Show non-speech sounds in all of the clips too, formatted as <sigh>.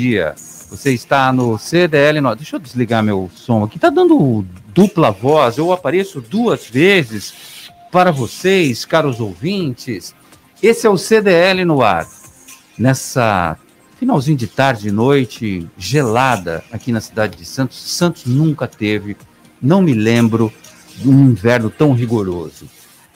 dia. Você está no CDL. No... Deixa eu desligar meu som aqui. Tá dando dupla voz. Eu apareço duas vezes para vocês, caros ouvintes. Esse é o CDL no ar. Nessa finalzinho de tarde e noite gelada aqui na cidade de Santos. Santos nunca teve, não me lembro, um inverno tão rigoroso.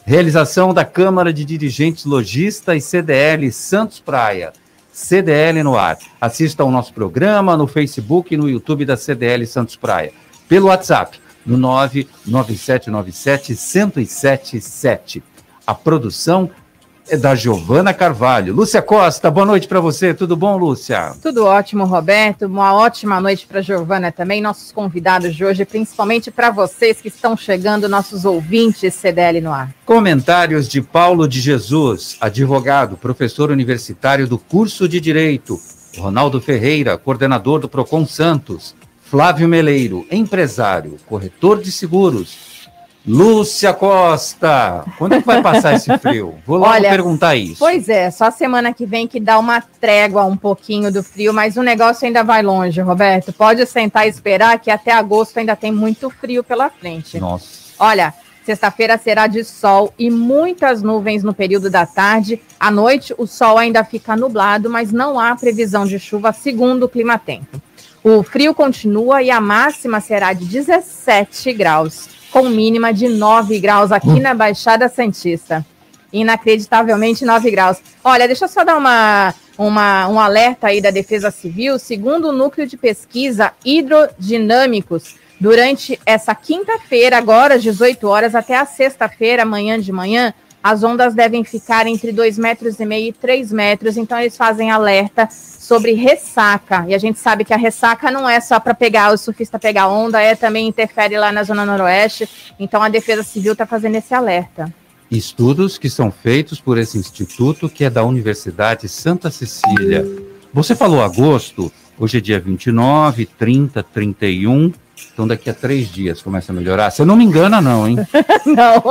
Realização da Câmara de Dirigentes Logista e CDL Santos Praia. CDL no ar. Assista ao nosso programa no Facebook e no YouTube da CDL Santos Praia. Pelo WhatsApp, no 99797 1077. A produção é da Giovana Carvalho. Lúcia Costa, boa noite para você. Tudo bom, Lúcia? Tudo ótimo, Roberto. Uma ótima noite para Giovana também, nossos convidados de hoje, principalmente para vocês que estão chegando, nossos ouvintes CDL no ar. Comentários de Paulo de Jesus, advogado, professor universitário do curso de Direito. Ronaldo Ferreira, coordenador do Procon Santos. Flávio Meleiro, empresário, corretor de seguros. Lúcia Costa, quando é que vai passar esse <laughs> frio? Vou logo Olha, perguntar isso. Pois é, só semana que vem que dá uma trégua um pouquinho do frio, mas o negócio ainda vai longe, Roberto. Pode sentar e esperar que até agosto ainda tem muito frio pela frente. Nossa. Olha, sexta-feira será de sol e muitas nuvens no período da tarde. À noite, o sol ainda fica nublado, mas não há previsão de chuva, segundo o Clima Tempo. O frio continua e a máxima será de 17 graus com mínima de 9 graus aqui na Baixada Santista. Inacreditavelmente 9 graus. Olha, deixa eu só dar uma, uma, um alerta aí da Defesa Civil. Segundo o Núcleo de Pesquisa Hidrodinâmicos, durante essa quinta-feira, agora às 18 horas, até a sexta-feira, amanhã de manhã, as ondas devem ficar entre 2,5 metros e meio e 3 metros. Então, eles fazem alerta sobre ressaca. E a gente sabe que a ressaca não é só para pegar o surfista pegar onda, é também interfere lá na zona noroeste. Então a Defesa Civil está fazendo esse alerta. Estudos que são feitos por esse instituto que é da Universidade Santa Cecília. Você falou agosto, hoje é dia 29, 30, 31. Então, daqui a três dias começa a melhorar. Você não me engana, não, hein? <laughs> não.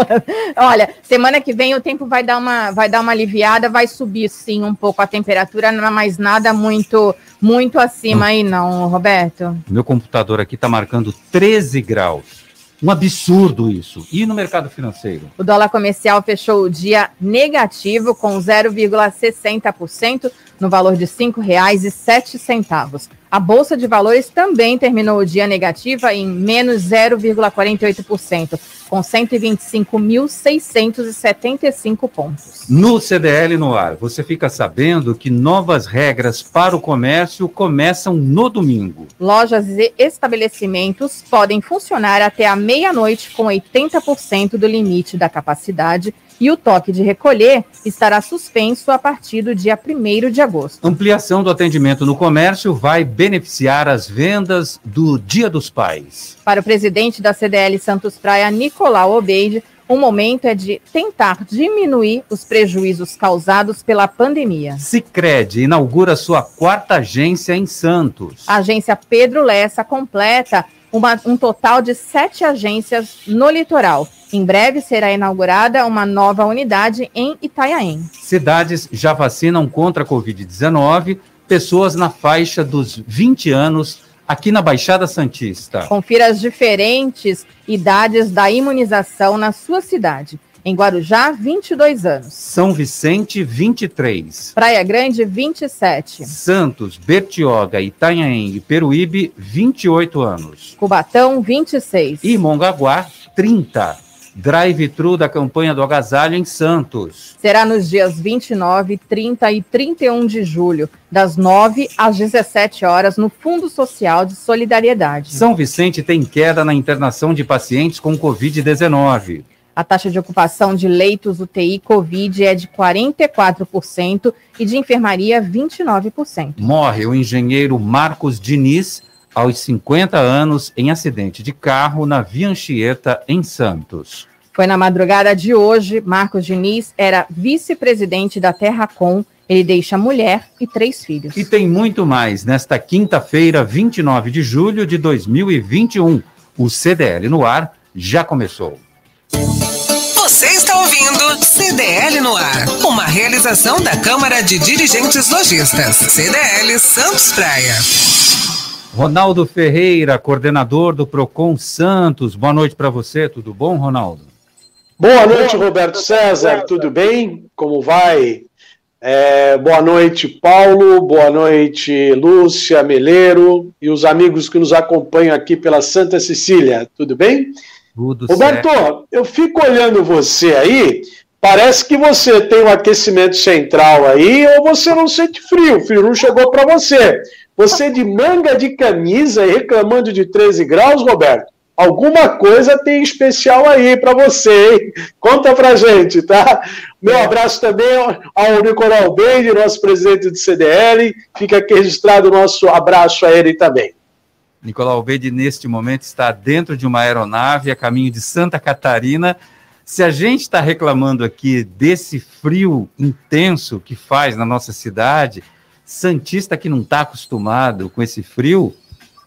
<laughs> Olha, semana que vem o tempo vai dar uma, vai dar uma aliviada, vai subir sim um pouco a temperatura, não é mais nada muito, muito acima hum. aí, não, Roberto. Meu computador aqui está marcando 13 graus. Um absurdo isso. E no mercado financeiro? O dólar comercial fechou o dia negativo com 0,60% no valor de R$ 5,07. A Bolsa de Valores também terminou o dia negativa em menos 0,48%, com 125.675 pontos. No CDL no ar, você fica sabendo que novas regras para o comércio começam no domingo. Lojas e estabelecimentos podem funcionar até a meia-noite com 80% do limite da capacidade e o toque de recolher estará suspenso a partir do dia 1 de agosto. Ampliação do atendimento no comércio vai beneficiar as vendas do Dia dos Pais. Para o presidente da CDL Santos Praia, Nicolau Obeide, o momento é de tentar diminuir os prejuízos causados pela pandemia. Sicredi inaugura sua quarta agência em Santos. A agência Pedro Lessa completa uma, um total de sete agências no litoral. Em breve será inaugurada uma nova unidade em Itanhaém. Cidades já vacinam contra a Covid-19 pessoas na faixa dos 20 anos aqui na Baixada Santista. Confira as diferentes idades da imunização na sua cidade. Em Guarujá, 22 anos. São Vicente, 23. Praia Grande, 27. Santos, Bertioga, Itanhaém e Peruíbe, 28 anos. Cubatão, 26. E Mongaguá, 30. Drive-thru da campanha do Agasalho em Santos. Será nos dias 29, 30 e 31 de julho, das 9 às 17 horas, no Fundo Social de Solidariedade. São Vicente tem queda na internação de pacientes com Covid-19. A taxa de ocupação de leitos UTI Covid é de 44% e de enfermaria 29%. Morre o engenheiro Marcos Diniz, aos 50 anos, em acidente de carro na Via Anchieta, em Santos. Foi na madrugada de hoje. Marcos Diniz era vice-presidente da Terracom. Ele deixa mulher e três filhos. E tem muito mais nesta quinta-feira, 29 de julho de 2021. O CDL no ar já começou. Está ouvindo CDL no ar, uma realização da Câmara de Dirigentes Lojistas, CDL Santos Praia. Ronaldo Ferreira, coordenador do Procon Santos. Boa noite para você, tudo bom, Ronaldo? Boa noite, Roberto César, tudo bem? Como vai? É, boa noite, Paulo. Boa noite, Lúcia Meleiro e os amigos que nos acompanham aqui pela Santa Cecília. Tudo bem? Tudo Roberto, certo. eu fico olhando você aí. Parece que você tem um aquecimento central aí ou você não sente frio. O frio não chegou para você. Você de manga de camisa e reclamando de 13 graus, Roberto? alguma coisa tem especial aí para você, hein? Conta pra gente, tá? Meu abraço também ao Nicolau Beide, nosso presidente do CDL. Fica aqui registrado o nosso abraço a ele também. Nicolau Beide, neste momento, está dentro de uma aeronave a caminho de Santa Catarina. Se a gente está reclamando aqui desse frio intenso que faz na nossa cidade, Santista que não está acostumado com esse frio,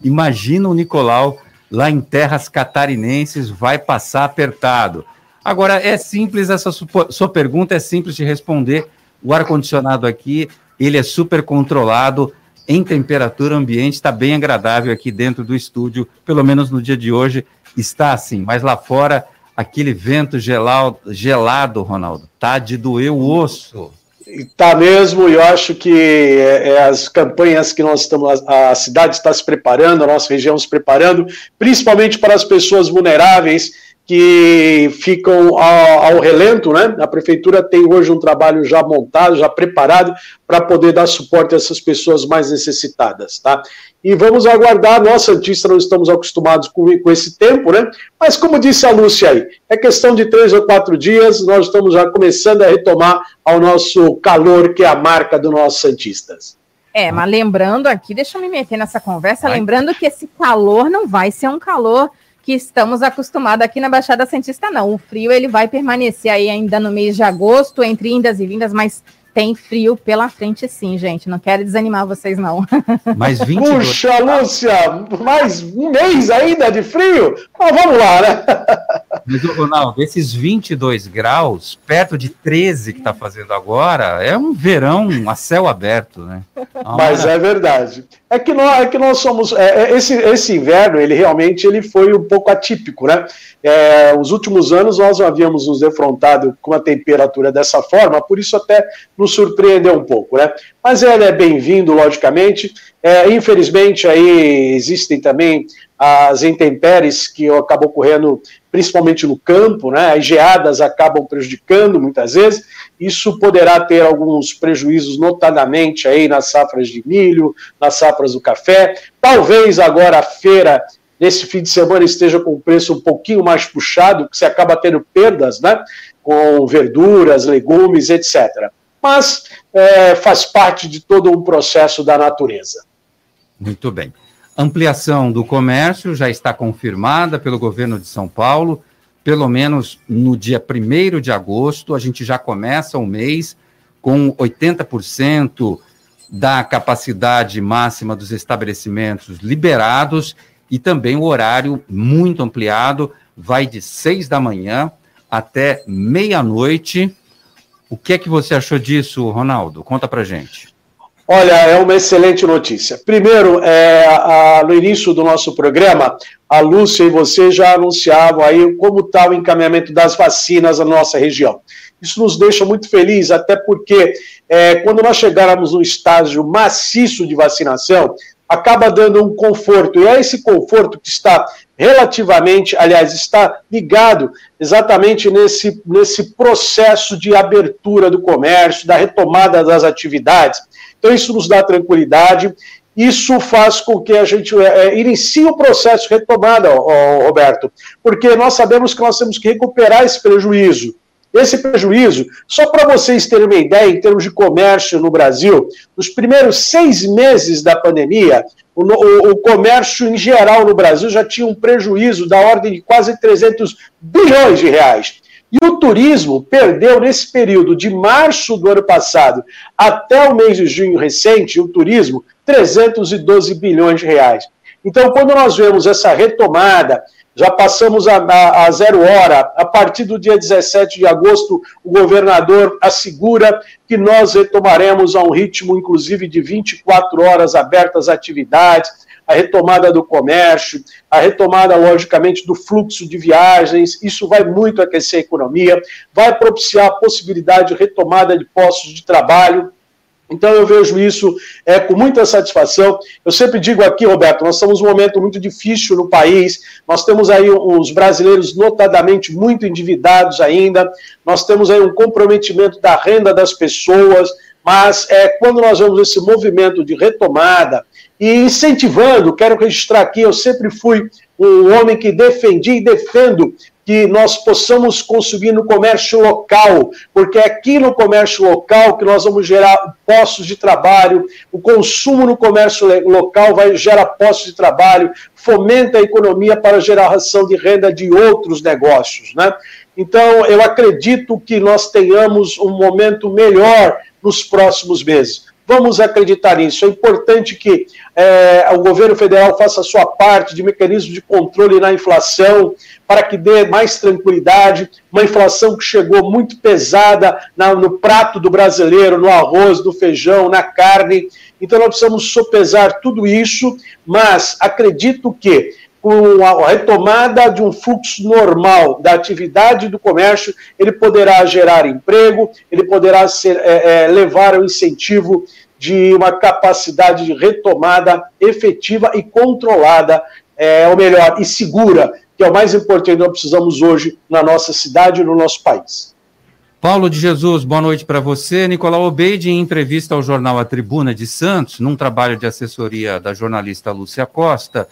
imagina o Nicolau lá em terras catarinenses vai passar apertado. Agora, é simples, essa sua pergunta é simples de responder. O ar-condicionado aqui, ele é super controlado em temperatura ambiente, está bem agradável aqui dentro do estúdio, pelo menos no dia de hoje está assim, mas lá fora, aquele vento gelado, gelado Ronaldo, tá de doer o osso. Está mesmo, e eu acho que é, é, as campanhas que nós estamos, a, a cidade está se preparando, a nossa região se preparando, principalmente para as pessoas vulneráveis que ficam ao, ao, relento, né? A prefeitura tem hoje um trabalho já montado, já preparado para poder dar suporte a essas pessoas mais necessitadas, tá? E vamos aguardar, nós Santista não estamos acostumados com, com esse tempo, né? Mas como disse a Lúcia aí, é questão de três ou quatro dias, nós estamos já começando a retomar ao nosso calor, que é a marca do nossos Santistas. É, mas lembrando aqui, deixa eu me meter nessa conversa, vai. lembrando que esse calor não vai ser um calor que estamos acostumados aqui na Baixada Santista, não. O frio ele vai permanecer aí ainda no mês de agosto, entre indas e vindas, mas tem frio pela frente, sim, gente. Não quero desanimar vocês, não. <laughs> Mais 22. Puxa, Lúcia, mais um mês ainda de frio? Mas vamos lá, né? <laughs> Mas, Ronaldo, esses 22 graus, perto de 13 que está fazendo agora, é um verão a céu aberto, né? Mas é verdade. É que nós, é que nós somos. É, é, esse, esse inverno, ele realmente ele foi um pouco atípico, né? É, os últimos anos nós não havíamos nos defrontado com a temperatura dessa forma, por isso até nos surpreendeu um pouco, né? Mas ele é bem-vindo, logicamente. É, infelizmente, aí existem também as intempéries que acabam ocorrendo principalmente no campo, né? As geadas acabam prejudicando muitas vezes. Isso poderá ter alguns prejuízos, notadamente aí nas safras de milho, nas safras do café. Talvez agora a feira nesse fim de semana esteja com o preço um pouquinho mais puxado, que você acaba tendo perdas, né? Com verduras, legumes, etc. Mas é, faz parte de todo um processo da natureza. Muito bem. Ampliação do comércio já está confirmada pelo governo de São Paulo. Pelo menos no dia 1 de agosto, a gente já começa o mês com 80% da capacidade máxima dos estabelecimentos liberados e também o horário muito ampliado, vai de seis da manhã até meia-noite. O que é que você achou disso, Ronaldo? Conta pra gente. Olha, é uma excelente notícia. Primeiro, é, a, no início do nosso programa, a Lúcia e você já anunciavam aí como está o encaminhamento das vacinas na nossa região. Isso nos deixa muito felizes, até porque é, quando nós chegarmos no estágio maciço de vacinação, acaba dando um conforto. E é esse conforto que está relativamente, aliás, está ligado exatamente nesse, nesse processo de abertura do comércio, da retomada das atividades. Então, isso nos dá tranquilidade. Isso faz com que a gente é, inicie o processo de retomada, ó, Roberto, porque nós sabemos que nós temos que recuperar esse prejuízo. Esse prejuízo, só para vocês terem uma ideia, em termos de comércio no Brasil, nos primeiros seis meses da pandemia, o, o, o, comércio em geral no Brasil já tinha um prejuízo da ordem de quase 300 bilhões de reais. E o turismo perdeu nesse período de março do ano passado até o mês de junho recente, o turismo, 312 bilhões de reais. Então, quando nós vemos essa retomada, já passamos a, a, a, zero hora. A partir do dia 17 de agosto, o governador assegura que nós retomaremos a um ritmo, inclusive, de 24 horas abertas atividades, a retomada do comércio, a retomada, logicamente, do fluxo de viagens. Isso vai muito aquecer a economia, vai propiciar a possibilidade de retomada de postos de trabalho então eu vejo isso é, com muita satisfação. Eu sempre digo aqui, Roberto, nós estamos num momento muito difícil no país, nós temos aí os brasileiros notadamente muito endividados ainda, nós temos aí um comprometimento da renda das pessoas, mas é, quando nós vemos esse movimento de retomada e incentivando, quero registrar aqui, eu sempre fui um homem que defendi e defendo que nós possamos consumir no comércio local, porque é aqui no comércio local que nós vamos gerar postos de trabalho, o consumo no comércio local vai gerar postos de trabalho, fomenta a economia para geração de renda de outros negócios, né? Então, eu acredito que nós tenhamos um momento melhor nos próximos meses. Vamos acreditar nisso. É importante que é, o governo federal faça a sua parte de mecanismo de controle na inflação, para que dê mais tranquilidade. Uma inflação que chegou muito pesada na, no prato do brasileiro, no arroz, no feijão, na carne. Então, nós precisamos sopesar tudo isso, mas acredito que com a retomada de um fluxo normal da atividade do comércio, ele poderá gerar emprego, ele poderá ser, é, é, levar ao incentivo de uma capacidade de retomada efetiva e controlada, é, ou melhor, e segura, que é o mais importante que nós precisamos hoje na nossa cidade e no nosso país. Paulo de Jesus, boa noite para você. Nicolau Obeide, em entrevista ao jornal A Tribuna de Santos, num trabalho de assessoria da jornalista Lúcia Costa,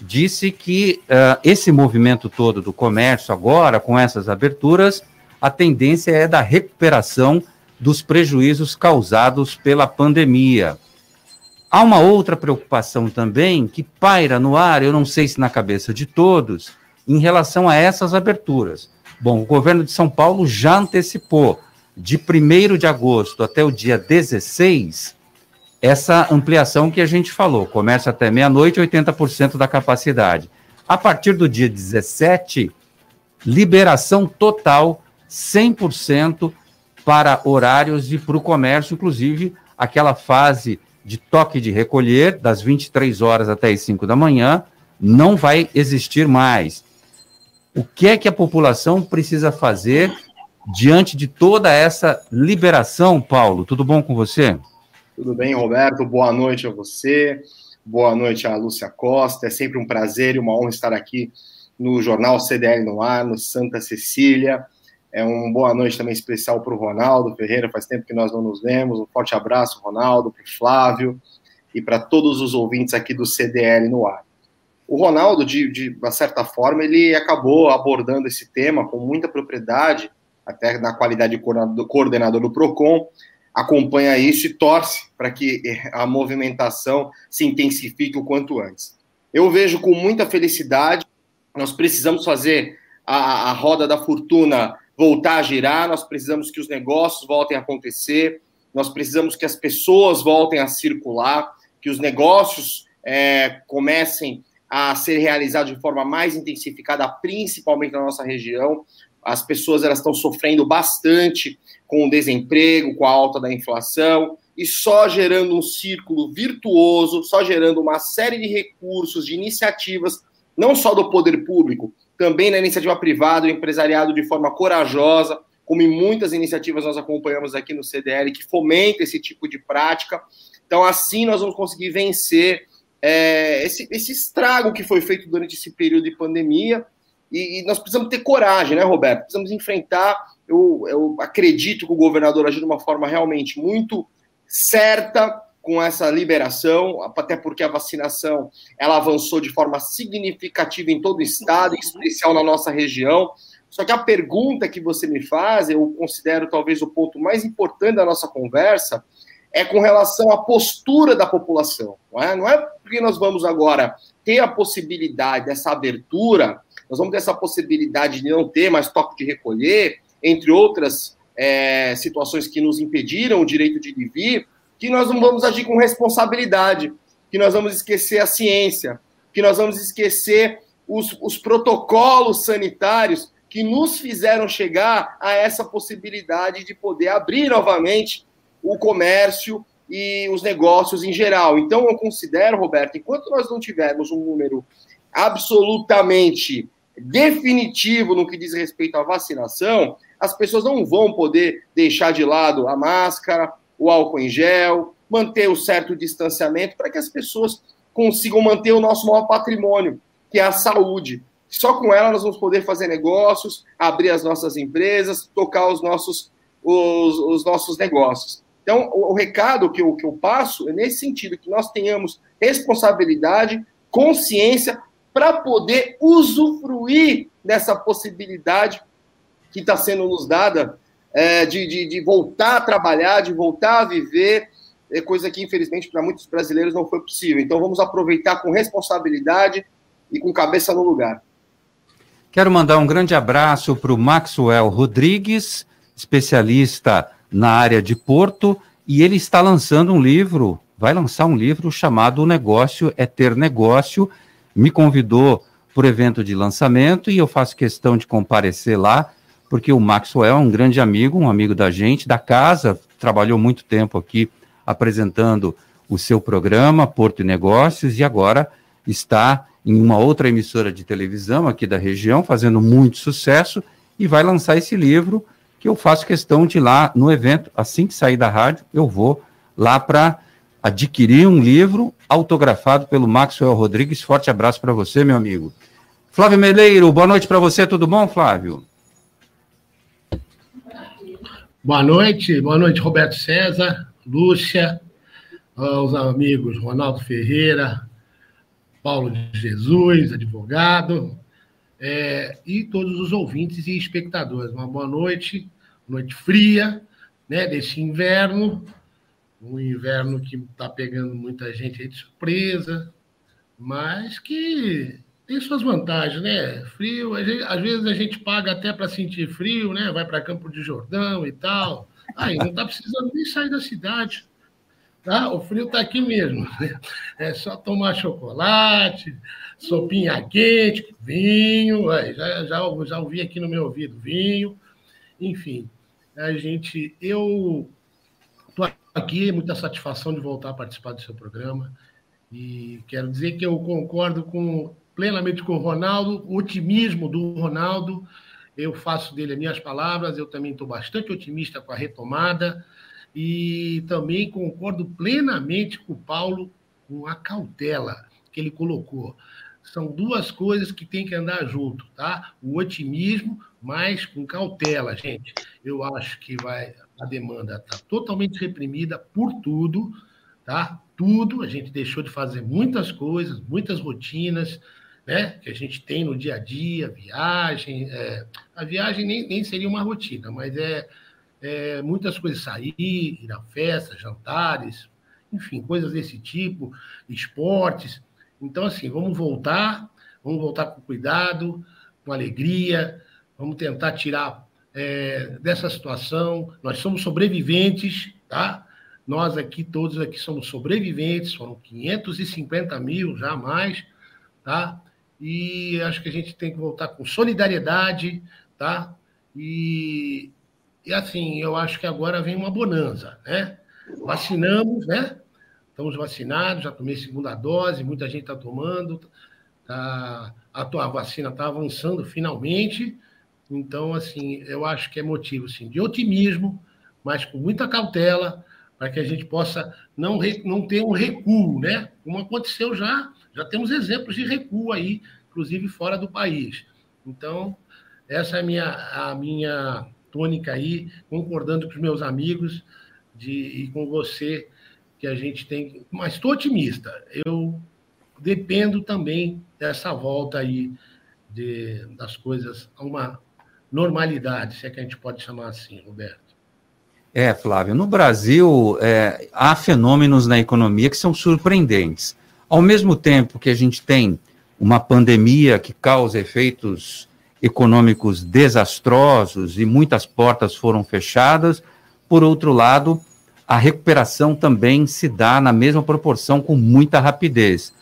disse que uh, esse movimento todo do comércio agora, com essas aberturas, a tendência é da recuperação dos prejuízos causados pela pandemia. Há uma outra preocupação também que paira no ar, eu não sei se na cabeça de todos, em relação a essas aberturas. Bom, o governo de São Paulo já antecipou de 1 de agosto até o dia 16 essa ampliação que a gente falou, começa até meia-noite, 80% da capacidade. A partir do dia 17, liberação total, 100% para horários e para o comércio, inclusive aquela fase de toque de recolher, das 23 horas até as 5 da manhã, não vai existir mais. O que é que a população precisa fazer diante de toda essa liberação, Paulo? Tudo bom com você? Bem, Roberto? Boa noite a você, boa noite a Lúcia Costa. É sempre um prazer e uma honra estar aqui no Jornal CDL no ar, no Santa Cecília. É um boa noite também especial para o Ronaldo Ferreira, faz tempo que nós não nos vemos. Um forte abraço, Ronaldo, para o Flávio e para todos os ouvintes aqui do CDL no ar. O Ronaldo, de, de uma certa forma, ele acabou abordando esse tema com muita propriedade, até na qualidade de coordenador do PROCON, acompanha isso e torce para que a movimentação se intensifique o quanto antes. Eu vejo com muita felicidade, nós precisamos fazer a, a roda da fortuna voltar a girar, nós precisamos que os negócios voltem a acontecer, nós precisamos que as pessoas voltem a circular, que os negócios é, comecem a ser realizados de forma mais intensificada, principalmente na nossa região. As pessoas elas estão sofrendo bastante com o desemprego, com a alta da inflação, e só gerando um círculo virtuoso, só gerando uma série de recursos, de iniciativas, não só do poder público, também na iniciativa privada, o empresariado de forma corajosa, como em muitas iniciativas nós acompanhamos aqui no CDL, que fomenta esse tipo de prática. Então, assim, nós vamos conseguir vencer é, esse, esse estrago que foi feito durante esse período de pandemia. E, e nós precisamos ter coragem, né, Roberto? Precisamos enfrentar eu, eu acredito que o governador agiu de uma forma realmente muito certa com essa liberação, até porque a vacinação ela avançou de forma significativa em todo o estado, em especial na nossa região. Só que a pergunta que você me faz, eu considero talvez o ponto mais importante da nossa conversa, é com relação à postura da população. Não é, não é porque nós vamos agora ter a possibilidade dessa abertura, nós vamos ter essa possibilidade de não ter mais toque de recolher, entre outras é, situações que nos impediram o direito de vir, que nós não vamos agir com responsabilidade, que nós vamos esquecer a ciência, que nós vamos esquecer os, os protocolos sanitários que nos fizeram chegar a essa possibilidade de poder abrir novamente o comércio e os negócios em geral. Então, eu considero, Roberto, enquanto nós não tivermos um número absolutamente definitivo no que diz respeito à vacinação, as pessoas não vão poder deixar de lado a máscara, o álcool em gel, manter o certo distanciamento para que as pessoas consigam manter o nosso maior patrimônio, que é a saúde. Só com ela nós vamos poder fazer negócios, abrir as nossas empresas, tocar os nossos, os, os nossos negócios. Então, o, o recado que eu, que eu passo é nesse sentido, que nós tenhamos responsabilidade, consciência, para poder usufruir dessa possibilidade que está sendo nos dada é, de, de, de, voltar a trabalhar, de voltar a viver, é coisa que, infelizmente, para muitos brasileiros não foi possível. Então, vamos aproveitar com responsabilidade e com cabeça no lugar. Quero mandar um grande abraço para o Maxwell Rodrigues, especialista na área de Porto, e ele está lançando um livro, vai lançar um livro chamado O Negócio é Ter Negócio. Me convidou para o evento de lançamento e eu faço questão de comparecer lá, porque o Maxwell é um grande amigo, um amigo da gente, da casa, trabalhou muito tempo aqui apresentando o seu programa, Porto e Negócios, e agora está em uma outra emissora de televisão aqui da região, fazendo muito sucesso, e vai lançar esse livro que eu faço questão de ir lá no evento, assim que sair da rádio, eu vou lá para adquirir um livro autografado pelo Maxwell Rodrigues. Forte abraço para você, meu amigo. Flávio Meleiro, boa noite para você, tudo bom, Flávio? Boa noite, boa noite, Roberto César, Lúcia, aos amigos Ronaldo Ferreira, Paulo de Jesus, advogado, é, e todos os ouvintes e espectadores. Uma boa noite, noite fria, né, desse inverno, um inverno que está pegando muita gente de surpresa, mas que tem suas vantagens, né? Frio, às vezes a gente paga até para sentir frio, né? Vai para Campo de Jordão e tal. Aí não está precisando nem sair da cidade. Tá? O frio está aqui mesmo. Né? É só tomar chocolate, sopinha quente, vinho. Já, já, já ouvi aqui no meu ouvido vinho. Enfim, a gente. Eu aqui, muita satisfação de voltar a participar do seu programa. E quero dizer que eu concordo com, plenamente com o Ronaldo, o otimismo do Ronaldo. Eu faço dele as minhas palavras, eu também estou bastante otimista com a retomada. E também concordo plenamente com o Paulo com a cautela que ele colocou. São duas coisas que tem que andar junto, tá? O otimismo, mas com cautela, gente. Eu acho que vai a demanda está totalmente reprimida por tudo, tá? Tudo, a gente deixou de fazer muitas coisas, muitas rotinas, né? Que a gente tem no dia a dia, viagem. É... a viagem nem, nem seria uma rotina, mas é é, muitas coisas sair, ir a festas, jantares, enfim, coisas desse tipo, esportes. Então, assim, vamos voltar, vamos voltar com cuidado, com alegria, vamos tentar tirar é, dessa situação. Nós somos sobreviventes, tá? Nós aqui, todos aqui somos sobreviventes, foram 550 mil, já mais, tá? E acho que a gente tem que voltar com solidariedade, tá? E e assim, eu acho que agora vem uma bonança, né? Vacinamos, né? Estamos vacinados, já tomei segunda dose, muita gente está tomando, tá, a, tua vacina está avançando finalmente. Então, assim, eu acho que é motivo assim, de otimismo, mas com muita cautela, para que a gente possa não, não ter um recuo, né? Como aconteceu já, já temos exemplos de recuo aí, inclusive fora do país. Então, essa é a minha, a minha tônica aí, concordando com os meus amigos de, e com você, que a gente tem. Mas estou otimista. Eu dependo também dessa volta aí de, das coisas a uma normalidade, se é que a gente pode chamar assim, Roberto. É, Flávio, no Brasil é, há fenômenos na economia que são surpreendentes. Ao mesmo tempo que a gente tem uma pandemia que causa efeitos econômicos desastrosos e muitas portas foram fechadas. Por outro lado, a recuperação também se dá na mesma proporção, com muita rapidez.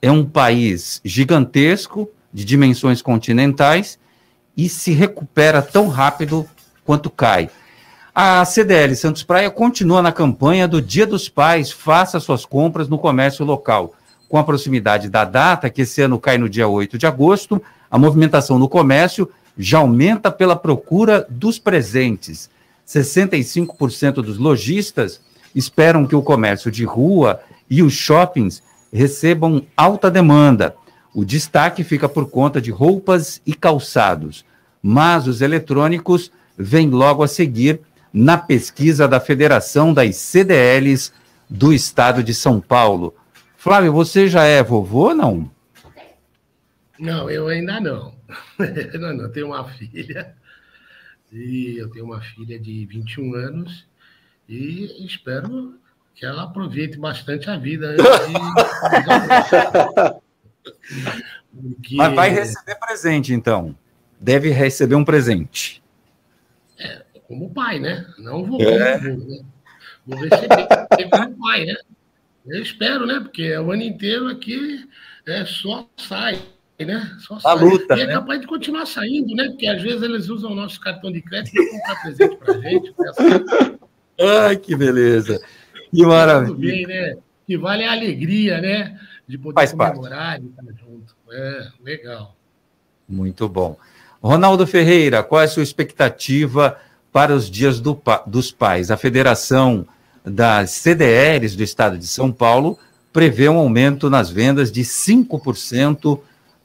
É um país gigantesco, de dimensões continentais e se recupera tão rápido quanto cai. A CDL Santos Praia continua na campanha do Dia dos Pais, faça suas compras no comércio local. Com a proximidade da data, que esse ano cai no dia 8 de agosto, a movimentação no comércio já aumenta pela procura dos presentes. 65% dos lojistas esperam que o comércio de rua e os shoppings recebam alta demanda. O destaque fica por conta de roupas e calçados, mas os eletrônicos vêm logo a seguir na pesquisa da Federação das CDLs do Estado de São Paulo. Flávio, você já é vovô ou não? Não, eu ainda não. não, não. Eu tenho uma filha, e eu tenho uma filha de 21 anos, e espero que ela aproveite bastante a vida. Porque... Mas vai receber presente, então. Deve receber um presente como pai, né? Não vou, é. vou, né? vou receber como pai, né? Eu espero, né? Porque o ano inteiro aqui é, só sai, né? Só sai. A luta, e é né? capaz de continuar saindo, né? Porque às vezes eles usam o nosso cartão de crédito para comprar presente para gente. Né? Ai, que beleza. Que maravilha. Tudo bem, né? Que vale a alegria, né? De poder Faz comemorar parte. e estar junto. É, legal. Muito bom. Ronaldo Ferreira, qual é a sua expectativa para os dias do, dos pais. A Federação das CDRs do Estado de São Paulo prevê um aumento nas vendas de 5%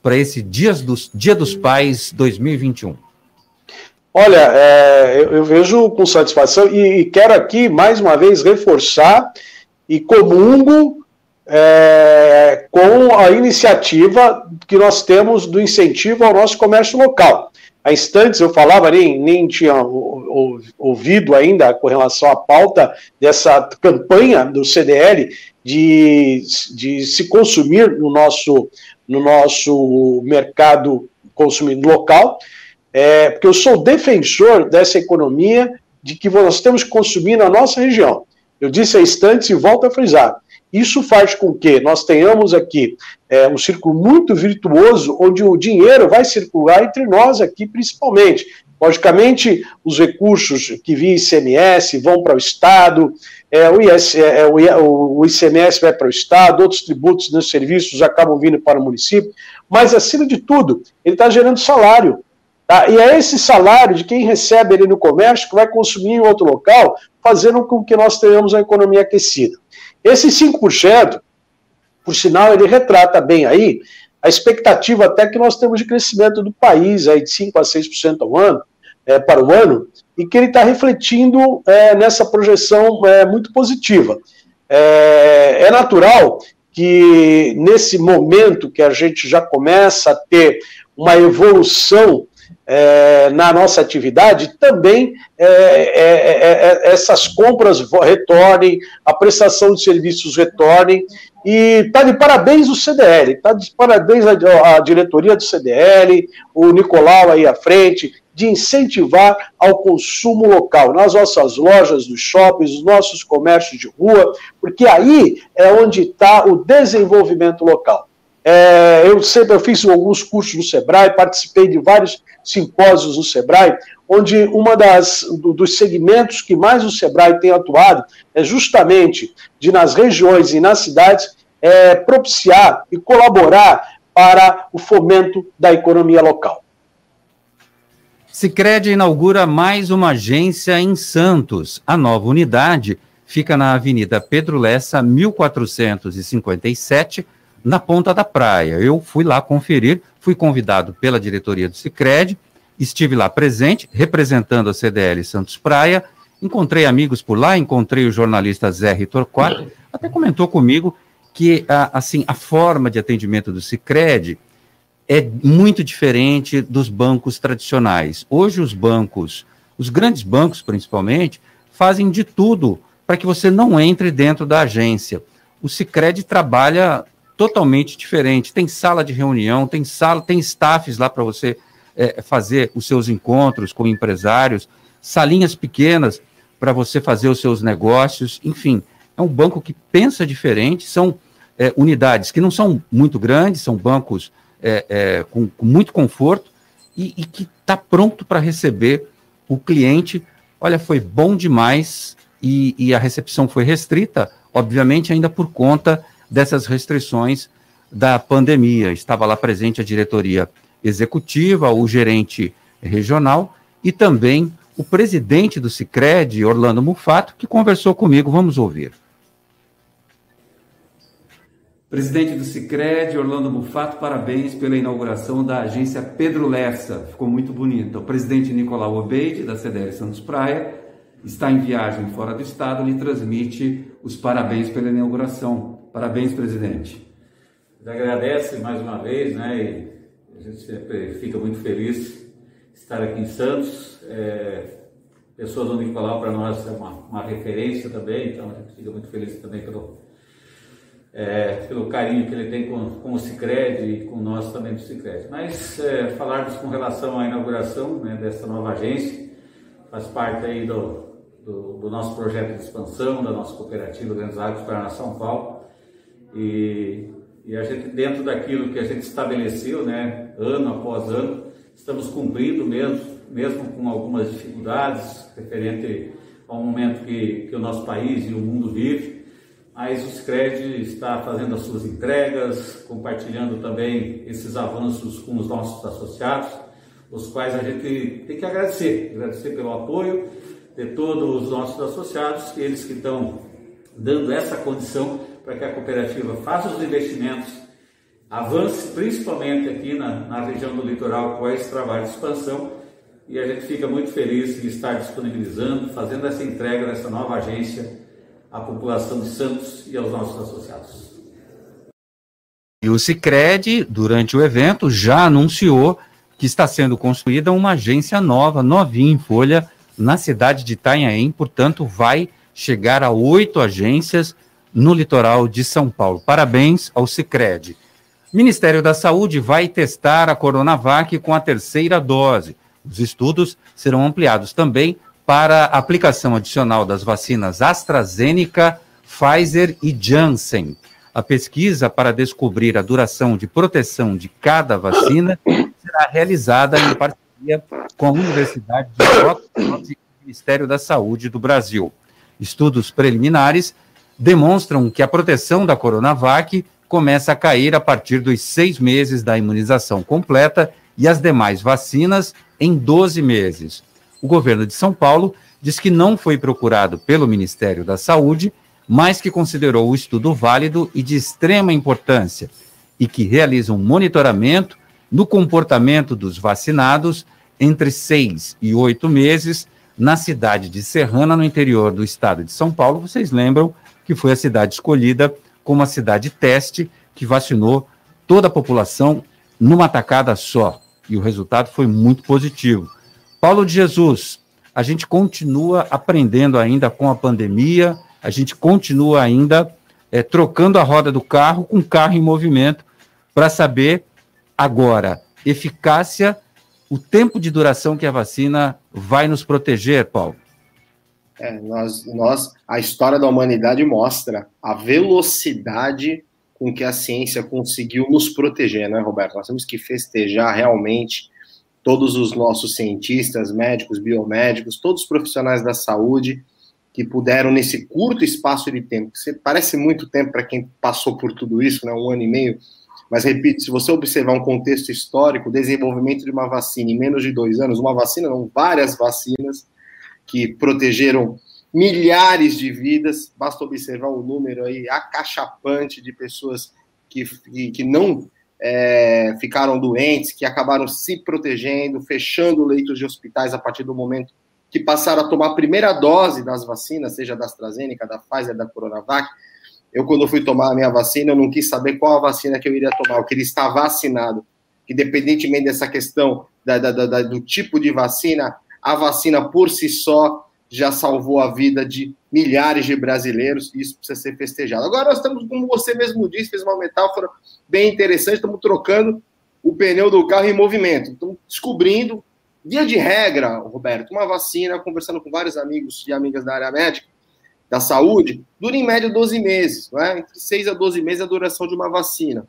para esse dias dos, Dia dos Pais 2021. Olha, é, eu, eu, vejo com satisfação e, e, quero aqui mais uma vez reforçar e comungo é, com a iniciativa que nós temos do incentivo ao nosso comércio local. Há instantes eu falava, nem, nem tinha ouvido ainda com relação à pauta dessa campanha do CDL de, de se consumir no nosso, no nosso mercado consumidor local, é, porque eu sou defensor dessa economia de que nós temos que consumir na nossa região. Eu disse há instantes e volto a frisar. Isso faz com que nós tenhamos aqui é, um círculo muito virtuoso, onde o dinheiro vai circular entre nós aqui, principalmente. Logicamente, os recursos que via ICMS vão para o Estado, é, o, IS, é, é o, ICMS vai para o Estado, outros tributos dos serviços acabam vindo para o município, mas, acima de tudo, ele está gerando salário. Tá? E é esse salário de quem recebe ali no comércio que vai consumir em outro local, fazendo com que nós tenhamos a economia aquecida. Esse 5%, por sinal, ele retrata bem aí a expectativa até que nós temos de crescimento do país, aí de 5% a 6% ao ano, é, para o ano, e que ele está refletindo é, nessa projeção é, muito positiva. É, é natural que nesse momento que a gente já começa a ter uma evolução é, na nossa atividade, também é, é, é, é essas compras retornem, a prestação de serviços retornem, e está de parabéns o CDL, está de parabéns a, a, diretoria do CDL, o Nicolau aí à frente, de incentivar ao consumo local, nas nossas lojas, nos shoppings, nos nossos comércios de rua, porque aí é onde está o desenvolvimento local. É, eu sempre eu fiz alguns cursos no Sebrae, participei de vários simpósios no Sebrae, onde uma das dos segmentos que mais o Sebrae tem atuado é justamente de nas regiões e nas cidades é, propiciar e colaborar para o fomento da economia local. Sicredi inaugura mais uma agência em Santos. A nova unidade fica na Avenida Pedro Lessa, 1457 na ponta da praia. Eu fui lá conferir, fui convidado pela diretoria do Sicredi, estive lá presente, representando a CDL Santos Praia, encontrei amigos por lá, encontrei o jornalista Zé Ritorquato, até comentou comigo que assim a forma de atendimento do Sicredi é muito diferente dos bancos tradicionais. Hoje os bancos, os grandes bancos principalmente, fazem de tudo para que você não entre dentro da agência. O Sicredi trabalha totalmente diferente. Tem sala de reunião, tem sala, tem staffs lá para você é, fazer os seus encontros com empresários, salinhas pequenas para você fazer os seus negócios, enfim, é um banco que pensa diferente, são é, unidades que não são muito grandes, são bancos é, é, com, com, muito conforto e, e que está pronto para receber o cliente. Olha, foi bom demais e, e a recepção foi restrita, obviamente, ainda por conta dessas restrições da pandemia. Estava lá presente a diretoria executiva, o gerente regional e também o presidente do Sicredi, Orlando Mufato, que conversou comigo. Vamos ouvir. Presidente do Sicredi, Orlando Mufato, parabéns pela inauguração da agência Pedro Lessa. Ficou muito bonita. O presidente Nicolau Obeide, da CDL Santos Praia, está em viagem fora do estado, lhe transmite os parabéns pela inauguração. Parabéns, presidente. Agradece mais uma vez, né? E a gente sempre fica muito feliz estar aqui em Santos. É, pessoa do Nicolau para nós é uma, uma referência também, então a gente fica muito feliz também pelo é, pelo carinho que ele tem com, com o Cicred e com nós também do Cicred. Mas é, falarmos com relação à inauguração né, dessa nova agência, faz parte aí do, do, do, nosso projeto de expansão, da nossa cooperativa Grandes Águas Paraná São Paulo. E, e a gente, dentro daquilo que a gente estabeleceu, né, ano após ano, estamos cumprindo mesmo, mesmo com algumas dificuldades referente ao momento que, que o nosso país e o mundo vive. Mas o Scred está fazendo as suas entregas, compartilhando também esses avanços com os nossos associados, os quais a gente tem que agradecer, agradecer pelo apoio de todos os nossos associados, eles que estão dando essa condição para que a cooperativa faça os investimentos, avance principalmente aqui na, na região do litoral com esse trabalho de expansão e a gente fica muito feliz em estar disponibilizando, fazendo essa entrega dessa nova agência à população de Santos e aos nossos associados. E o Cicred, durante o evento, já anunciou que está sendo construída uma agência nova, novinha em folha, na cidade de Itanhaém, portanto, vai chegar a oito agências no litoral de São Paulo. Parabéns ao Cicred. Ministério da Saúde vai testar a Coronavac com a terceira dose. Os estudos serão ampliados também para aplicação adicional das vacinas AstraZeneca, Pfizer e Janssen. A pesquisa para descobrir a duração de proteção de cada vacina será realizada em parceria com a Universidade de Oxford e o Ministério da Saúde do Brasil. Estudos preliminares demonstram que a proteção da Coronavac começa a cair a partir dos seis meses da imunização completa e as demais vacinas em 12 meses o governo de São Paulo diz que não foi procurado pelo Ministério da Saúde, mas que considerou o estudo válido e de extrema importância e que realiza um monitoramento no comportamento dos vacinados entre seis e oito meses na cidade de Serrana, no interior do estado de São Paulo. Vocês lembram que foi a cidade escolhida como a cidade teste que vacinou toda a população numa tacada só. E o resultado foi muito positivo. Paulo de Jesus, a gente continua aprendendo ainda com a pandemia, a gente continua ainda é, trocando a roda do carro com o carro em movimento para saber agora eficácia, o tempo de duração que a vacina vai nos proteger, Paulo. É, nós, nós, a história da humanidade mostra a velocidade com que a ciência conseguiu nos proteger, né, Roberto? Nós temos que festejar realmente todos os nossos cientistas, médicos, biomédicos, todos os profissionais da saúde que puderam, nesse curto espaço de tempo, que parece muito tempo para quem passou por tudo isso, né, um ano e meio, mas repito, se você observar um contexto histórico, o desenvolvimento de uma vacina em menos de dois anos, uma vacina, não, várias vacinas que protegeram milhares de vidas, basta observar o número aí acachapante de pessoas que, que, que não é, ficaram doentes, que acabaram se protegendo, fechando leitos de hospitais a partir do momento que passaram a tomar a primeira dose das vacinas, seja da AstraZeneca, da Pfizer, da Coronavac. Eu, quando fui tomar a minha vacina, eu não quis saber qual a vacina que eu iria tomar, eu queria estar vacinado. Independentemente dessa questão da, da, da, do tipo de vacina, a vacina por si só já salvou a vida de milhares de brasileiros, e isso precisa ser festejado. Agora nós estamos, como você mesmo disse, fez uma metáfora bem interessante, estamos trocando o pneu do carro em movimento. Estamos descobrindo, via de regra, Roberto, uma vacina, conversando com vários amigos e amigas da área médica, da saúde, dura em média 12 meses, né? entre 6 a 12 meses a duração de uma vacina.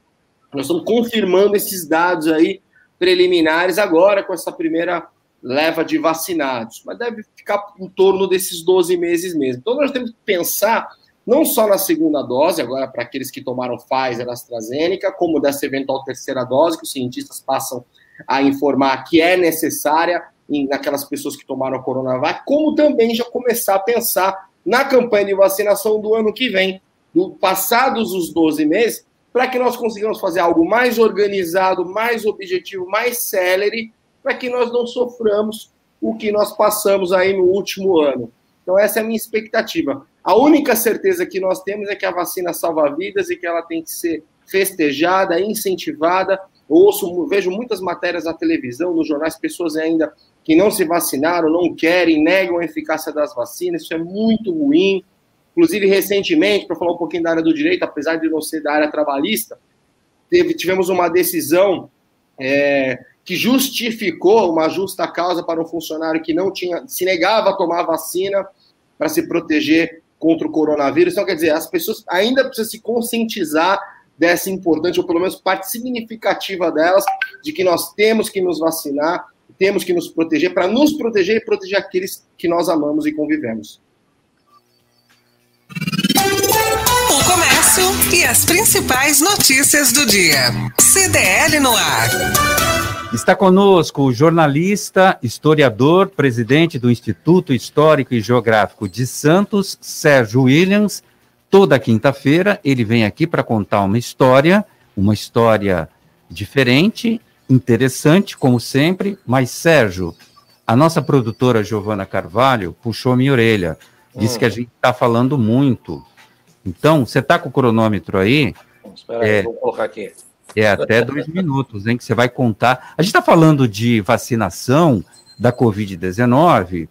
Nós estamos confirmando esses dados aí preliminares agora com essa primeira leva de vacinados, mas deve ficar em torno desses 12 meses mesmo. Então nós temos que pensar não só na segunda dose, agora para aqueles que tomaram Pfizer, AstraZeneca, como dessa eventual terceira dose, que os cientistas passam a informar que é necessária em, naquelas pessoas que tomaram a Coronavac, como também já começar a pensar na campanha de vacinação do ano que vem, do, passados os 12 meses, para que nós consigamos fazer algo mais organizado, mais objetivo, mais célere, para que nós não soframos o que nós passamos aí no último ano. Então, essa é a minha expectativa. A única certeza que nós temos é que a vacina salva vidas e que ela tem que ser festejada, incentivada. Ouço, vejo muitas matérias na televisão, nos jornais, pessoas ainda que não se vacinaram, não querem, negam a eficácia das vacinas. Isso é muito ruim. Inclusive, recentemente, para falar um pouquinho da área do direito, apesar de não ser da área trabalhista, teve, tivemos uma decisão é, que justificou uma justa causa para um funcionário que não tinha, se negava a tomar vacina para se proteger contra o coronavírus. Então, quer dizer, as pessoas ainda precisam se conscientizar dessa importante, ou pelo menos parte significativa delas, de que nós temos que nos vacinar, temos que nos proteger, para nos proteger e proteger aqueles que nós amamos e convivemos. O comércio e as principais notícias do dia. CDL no ar. Está conosco o jornalista, historiador, presidente do Instituto Histórico e Geográfico de Santos, Sérgio Williams. Toda quinta-feira ele vem aqui para contar uma história, uma história diferente, interessante, como sempre. Mas, Sérgio, a nossa produtora Giovana Carvalho puxou minha orelha, disse hum. que a gente está falando muito. Então, você está com o cronômetro aí? Espera é, vou colocar aqui. É até dois minutos, hein, que você vai contar. A gente está falando de vacinação da Covid-19.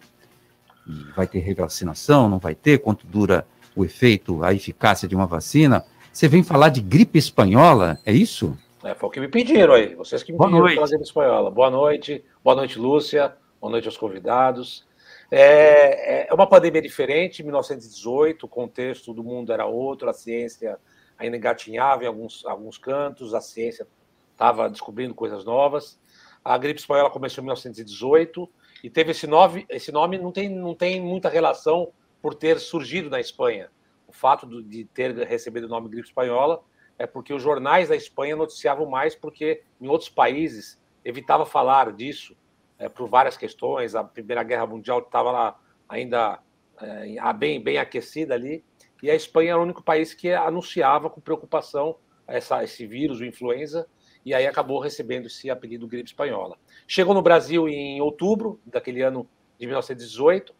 Vai ter revacinação? Não vai ter? Quanto dura o efeito, a eficácia de uma vacina? Você vem falar de gripe espanhola, é isso? É, foi o que me pediram aí. Vocês que me Boa pediram noite. gripe espanhola. Boa noite. Boa noite, Lúcia. Boa noite aos convidados. É, é uma pandemia diferente. Em 1918, o contexto do mundo era outro, a ciência ainda engatinhava em alguns, alguns cantos, a ciência estava descobrindo coisas novas. A gripe espanhola começou em 1918 e teve esse nome, esse nome não tem, não tem muita relação por ter surgido na Espanha. O fato de ter recebido o nome gripe espanhola é porque os jornais da Espanha noticiavam mais porque em outros países evitava falar disso é, por várias questões. A Primeira Guerra Mundial estava lá ainda é, bem, bem aquecida ali e a Espanha era o único país que anunciava com preocupação essa, esse vírus, o influenza, e aí acabou recebendo esse apelido gripe espanhola. Chegou no Brasil em outubro daquele ano de 1918.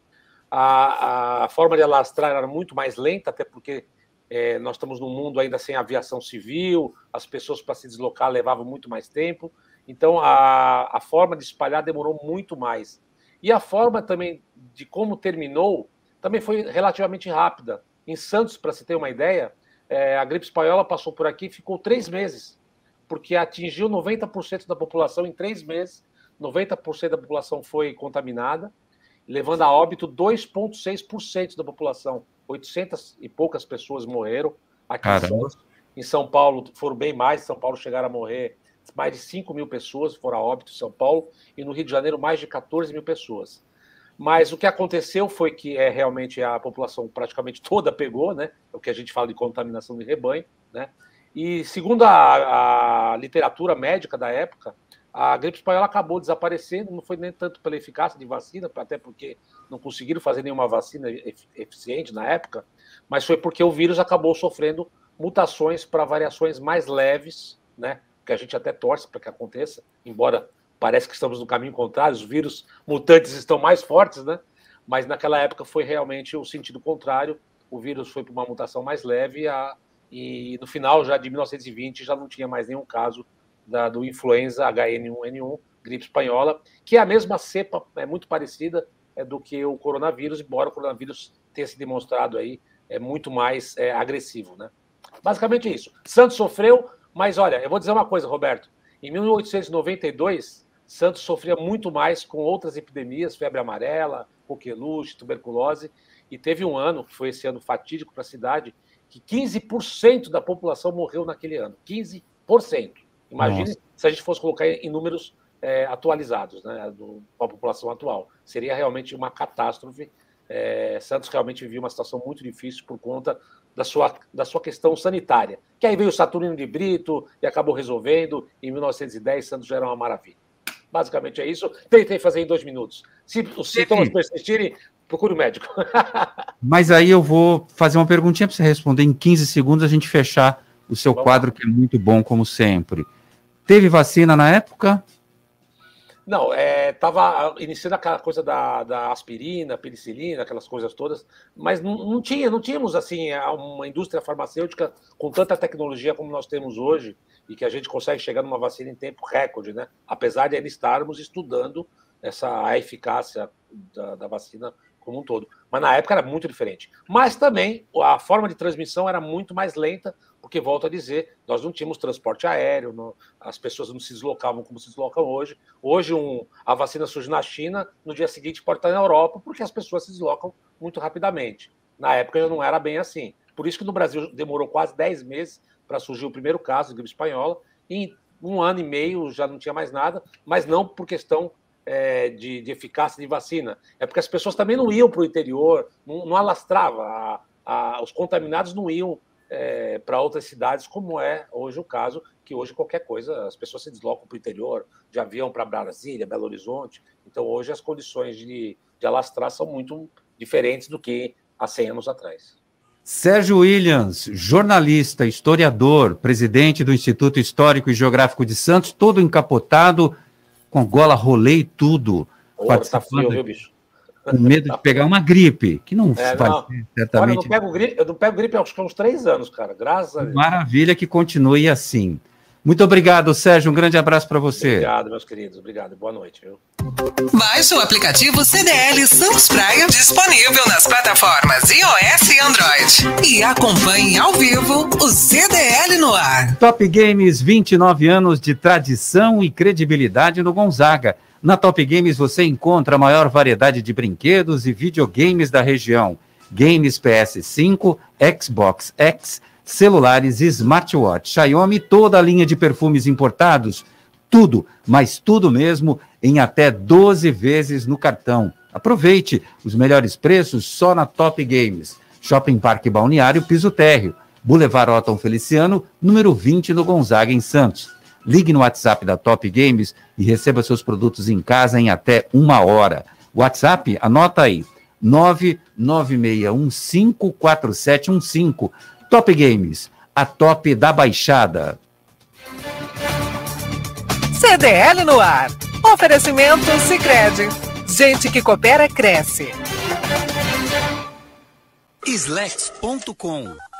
A, a forma de alastrar era muito mais lenta, até porque é, nós estamos num mundo ainda sem aviação civil, as pessoas para se deslocar levavam muito mais tempo. Então, a, a forma de espalhar demorou muito mais. E a forma também de como terminou também foi relativamente rápida. Em Santos, para se ter uma ideia, é, a gripe espanhola passou por aqui e ficou três meses, porque atingiu 90% da população em três meses. 90% da população foi contaminada, levando a óbito 2,6% da população. 800 e poucas pessoas morreram aqui em Santos. Em São Paulo foram bem mais, em São Paulo chegaram a morrer mais de 5 mil pessoas, foram a óbito em São Paulo, e no Rio de Janeiro mais de 14 mil pessoas. Mas o que aconteceu foi que é realmente a população praticamente <laughs> toda pegou, né? É o que a gente fala de contaminação de rebanho, né? E segundo a, a literatura médica da época, a gripe espanhola acabou desaparecendo, não foi nem tanto pela eficácia de vacina, até porque não conseguiram fazer nenhuma vacina eficiente na época, mas foi porque o vírus acabou sofrendo mutações para variações mais leves, né? Que a gente até torce para que aconteça, embora parece que estamos no caminho contrário, os vírus mutantes estão mais fortes, né? Mas naquela época foi realmente o sentido contrário, o vírus foi para uma mutação mais leve a, e no final já de 1920 já não tinha mais nenhum caso da, do influenza HN1N1, gripe espanhola, que é a mesma cepa, é muito parecida é, do que o coronavírus, embora o coronavírus tenha se demonstrado aí é muito mais é, agressivo, né? Basicamente isso. Santos sofreu, mas olha, eu vou dizer uma coisa, Roberto. Em 1892, Santos sofria muito mais com outras epidemias, febre amarela, coqueluche, tuberculose, e teve um ano, que foi esse ano fatídico para a cidade, que 15% da população morreu naquele ano. 15%. Imagine Nossa. se a gente fosse colocar em números é, atualizados, né, do, com a população atual. Seria realmente uma catástrofe. É, Santos realmente vivia uma situação muito difícil por conta da sua, da sua questão sanitária. Que aí veio o Saturnino de Brito e acabou resolvendo. Em 1910, Santos já era uma maravilha. Basicamente é isso. Tentei fazer em dois minutos. Se os sintomas persistirem, procure o médico. <laughs> Mas aí eu vou fazer uma perguntinha para você responder em 15 segundos, a gente fechar o seu Vamos quadro, que é muito bom, como sempre. Teve vacina na época? Não, é, iniciando aquela coisa da, da, aspirina, penicilina, aquelas coisas todas, mas não, não, tinha, não tínhamos assim uma indústria farmacêutica com tanta tecnologia como nós temos hoje e que a gente consegue chegar numa vacina em tempo recorde, né? Apesar de ainda estarmos estudando essa a eficácia da, da vacina como um todo. Mas na época era muito diferente. Mas também a forma de transmissão era muito mais lenta, porque, volto a dizer, nós não tínhamos transporte aéreo, não, as pessoas não se deslocavam como se deslocam hoje. Hoje, um, a vacina surge na China, no dia seguinte pode estar na Europa, porque as pessoas se deslocam muito rapidamente. Na época não era bem assim. Por isso que no Brasil demorou quase 10 meses para surgir o primeiro caso de gripe espanhola, e em um ano e meio já não tinha mais nada, mas não por questão é, de, de, eficácia de vacina. É porque as pessoas também não iam para o interior, não, não alastrava. A, a, os contaminados não iam é, para outras cidades, como é hoje o caso, que hoje qualquer coisa, as pessoas se deslocam para o interior, de avião para Brasília, Belo Horizonte. Então, hoje as condições de, de alastrar são muito diferentes do que há 100 anos atrás. Sérgio Williams, jornalista, historiador, presidente do Instituto Histórico e Geográfico de Santos, todo encapotado, com gola rolê e tudo. Porra, tá frio, viu, bicho? Com medo de pegar uma gripe, que não é, vai não. Ser, certamente. Olha, eu, não pego gripe, eu não pego gripe há uns três anos, cara, graças a Deus. Maravilha que continue assim. Muito obrigado, Sérgio. Um grande abraço para você. Obrigado, meus queridos. Obrigado. Boa noite. Viu? Baixe o aplicativo CDL Santos Praia, disponível nas plataformas iOS e Android. E acompanhe ao vivo o CDL no ar. Top Games, 29 anos de tradição e credibilidade no Gonzaga. Na Top Games você encontra a maior variedade de brinquedos e videogames da região. Games PS5, Xbox X celulares, smartwatch, Xiaomi, toda a linha de perfumes importados, tudo, mas tudo mesmo, em até 12 vezes no cartão. Aproveite os melhores preços só na Top Games. Shopping Parque Balneário Piso Térreo, Boulevard Otton Feliciano, número 20 no Gonzaga, em Santos. Ligue no WhatsApp da Top Games e receba seus produtos em casa em até uma hora. WhatsApp, anota aí, 996154715. Top Games, a top da baixada. CDL no ar. Oferecimento Sicredi. Gente que coopera cresce. Slex.com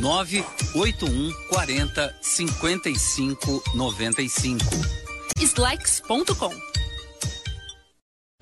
981 40 55 95. Slacks.com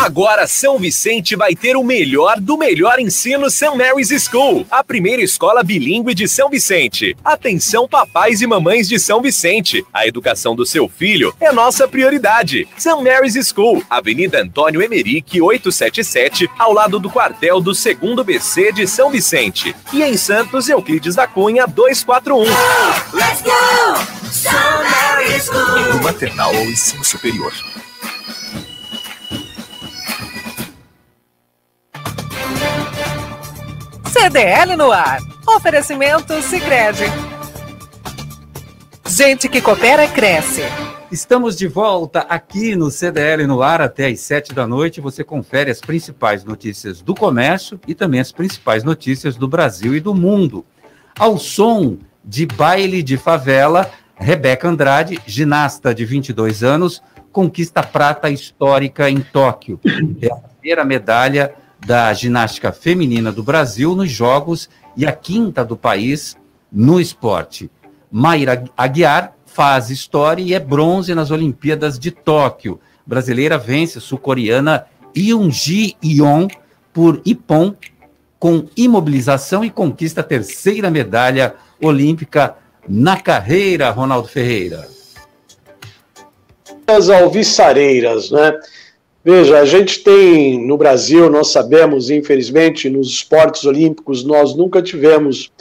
Agora São Vicente vai ter o melhor do melhor ensino São Mary's School, a primeira escola bilíngue de São Vicente. Atenção papais e mamães de São Vicente, a educação do seu filho é nossa prioridade. São Mary's School, Avenida Antônio Emerick 877, ao lado do quartel do 2 BC de São Vicente. E em Santos, Euclides da Cunha 241. Let's go! São Mary's School. Do maternal ao ensino superior CDL no ar. Oferecimento Sicredi. Gente que coopera cresce. Estamos de volta aqui no CDL no ar até às sete da noite. Você confere as principais notícias do comércio e também as principais notícias do Brasil e do mundo. Ao som de baile de favela, Rebeca Andrade, ginasta de 22 anos, conquista prata histórica em Tóquio. É a primeira medalha da ginástica feminina do Brasil nos Jogos e a quinta do país no esporte. Mayra Aguiar faz história e é bronze nas Olimpíadas de Tóquio. Brasileira vence sul-coreana Yoonji Yeon por Ippon com imobilização e conquista a terceira medalha olímpica na carreira, Ronaldo Ferreira. As alviçareiras, né? Veja, a gente tem no Brasil, nós sabemos, infelizmente, nos esportes olímpicos, nós nunca tivemos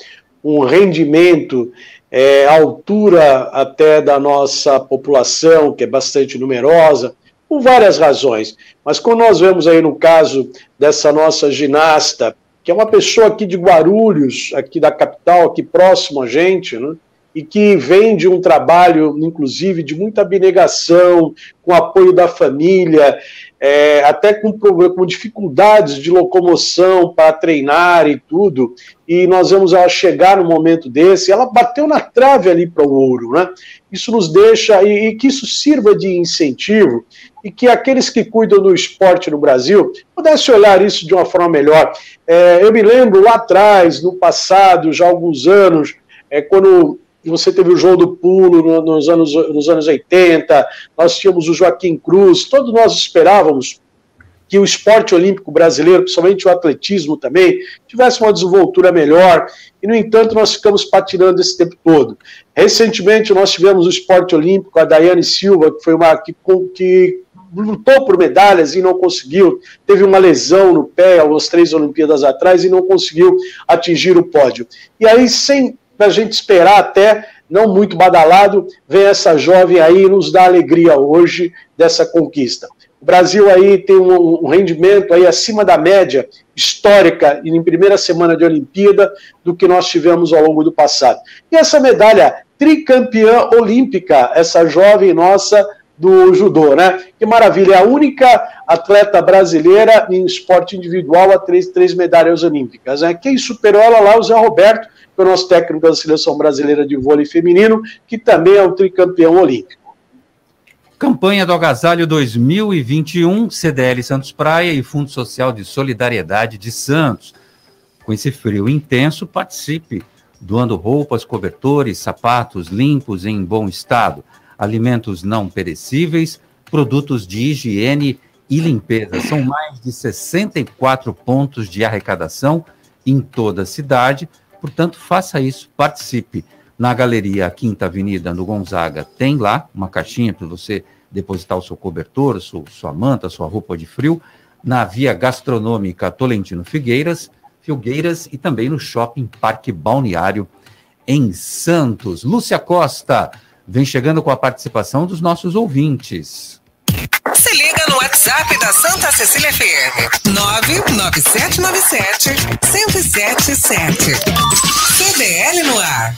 um rendimento é, à altura até da nossa população, que é bastante numerosa, por várias razões. Mas quando nós vemos aí no caso dessa nossa ginasta, que é uma pessoa aqui de Guarulhos, aqui da capital, aqui próximo a gente, né? e que vem de um trabalho, inclusive, de muita abnegação, com apoio da família, é, até com, com, dificuldades de locomoção para treinar e tudo, e nós vamos ela chegar no momento desse, ela bateu na trave ali para o ouro, né? Isso nos deixa, e, e, que isso sirva de incentivo, e que aqueles que cuidam do esporte no Brasil pudessem olhar isso de uma forma melhor. É, eu me lembro lá atrás, no passado, já há alguns anos, é, quando você teve o João do Pulo nos anos, nos anos 80, nós tínhamos o Joaquim Cruz, todos nós esperávamos que o esporte olímpico brasileiro, principalmente o atletismo também, tivesse uma desenvoltura melhor, e no entanto nós ficamos patinando esse tempo todo. Recentemente nós tivemos o esporte olímpico, a Daiane Silva, que foi uma que, que lutou por medalhas e não conseguiu, teve uma lesão no pé às três Olimpíadas atrás e não conseguiu atingir o pódio. E aí, sem para a gente esperar até, não muito badalado, vem essa jovem aí nos dá alegria hoje dessa conquista. O Brasil aí tem um, rendimento aí acima da média histórica em primeira semana de Olimpíada do que nós tivemos ao longo do passado. E essa medalha tricampeã olímpica, essa jovem nossa do judô, né? Que maravilha, é a única atleta brasileira em esporte individual a três, três medalhas olímpicas. Né? Quem superou ela lá, o Zé Roberto, é o nosso técnico da seleção brasileira de vôlei feminino, que também é um tricampeão olímpico. Campanha do Agasalho 2021, CDL Santos Praia e Fundo Social de Solidariedade de Santos. Com esse frio intenso, participe, doando roupas, cobertores, sapatos limpos em bom estado alimentos não perecíveis, produtos de higiene e limpeza. São mais de 64 pontos de arrecadação em toda a cidade, portanto, faça isso, participe. Na Galeria Quinta Avenida, no Gonzaga, tem lá uma caixinha para você depositar o seu cobertor, sua manta, sua roupa de frio. Na Via Gastronômica Tolentino Figueiras, Filgueiras e também no Shopping Parque Balneário em Santos. Lúcia Costa, vem chegando com a participação dos nossos ouvintes. No WhatsApp da Santa Cecília FM. 99797 1077. CDL no ar.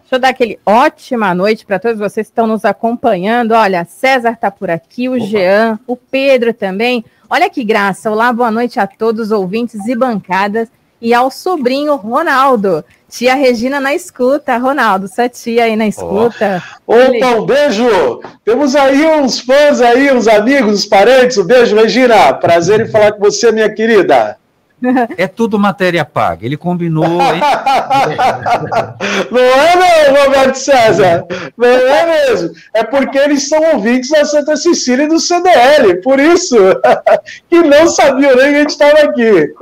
Deixa eu dar aquele ótima noite para todos vocês que estão nos acompanhando. Olha, César está por aqui, o Opa. Jean, o Pedro também. Olha que graça. Olá, boa noite a todos os ouvintes e bancadas e ao sobrinho Ronaldo. Tia Regina na escuta, Ronaldo, sua tia aí na escuta. Oh. Opa, um beijo! Temos aí uns fãs aí, uns amigos, uns parentes. Um beijo, Regina. Prazer em falar com você, minha querida. É tudo matéria paga. Ele combinou. <laughs> não é, não, Roberto César. Não é mesmo. É porque eles são ouvintes da Santa Cecília e do CDL. Por isso <laughs> que não sabiam nem que a gente estava aqui.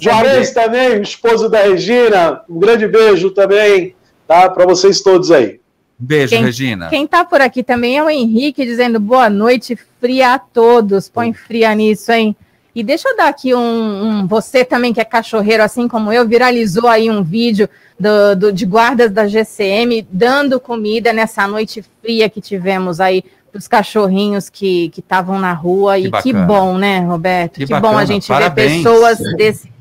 Juarez também, esposo da Regina, um grande beijo também, tá? Para vocês todos aí. Beijo, quem, Regina. Quem tá por aqui também é o Henrique dizendo boa noite, fria a todos. Põe fria nisso, hein? E deixa eu dar aqui um, um, Você também que é cachorreiro, assim como eu, viralizou aí um vídeo do, do, de guardas da GCM dando comida nessa noite fria que tivemos aí os cachorrinhos que estavam na rua. Que e bacana. que bom, né, Roberto? Que, que bom a gente Parabéns. ver pessoas desse,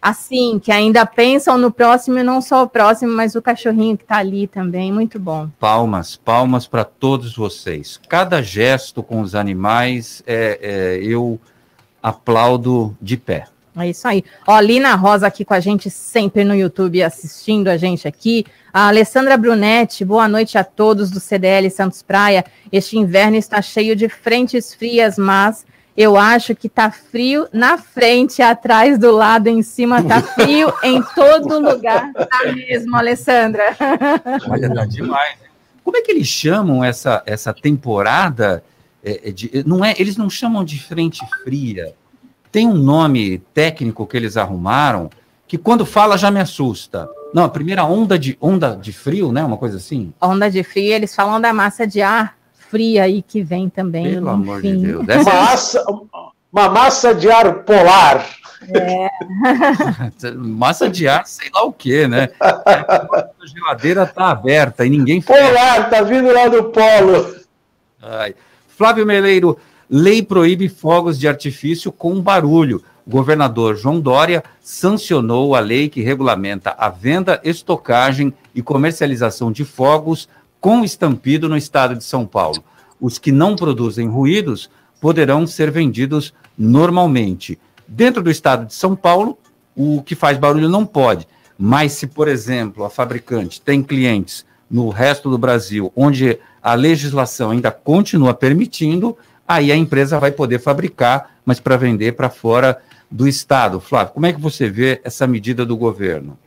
assim, que ainda pensam no próximo e não só o próximo, mas o cachorrinho que está ali também. Muito bom. Palmas, palmas para todos vocês. Cada gesto com os animais, é, é, eu aplaudo de pé. É isso aí. Ó, Lina Rosa aqui com a gente sempre no YouTube assistindo a gente aqui. A Alessandra Brunetti, boa noite a todos do CDL Santos Praia. Este inverno está cheio de frentes frias, mas eu acho que tá frio na frente, atrás, do lado, em cima, tá frio <laughs> em todo lugar. Tá mesmo, Alessandra. Olha, tá demais. Como é que eles chamam essa, essa temporada? é, é de, não é, eles não chamam de frente fria. Tem um nome técnico que eles arrumaram que quando fala já me assusta. Não, a primeira onda de onda de frio, né? Uma coisa assim. Onda de frio, eles falam da massa de ar fria aí que vem também. Pelo enfim. amor de Deus. <laughs> Uma massa, uma massa de ar polar. É. <laughs> Massa de ar, sei lá o quê, né? A geladeira tá aberta e ninguém fecha. Polar, tá vindo lá do polo. Ai. Flávio Meleiro, lei proíbe fogos de artifício com barulho. O governador João Dória sancionou a lei que regulamenta a venda, estocagem e comercialização de fogos com estampido no estado de São Paulo. Os que não produzem ruídos poderão ser vendidos normalmente. Dentro do estado de São Paulo, o que faz barulho não pode. Mas se, por exemplo, a fabricante tem clientes no resto do Brasil, onde a legislação ainda continua permitindo, aí a empresa vai poder fabricar, mas para vender para fora do estado. Flávio, como é que você vê essa medida do governo?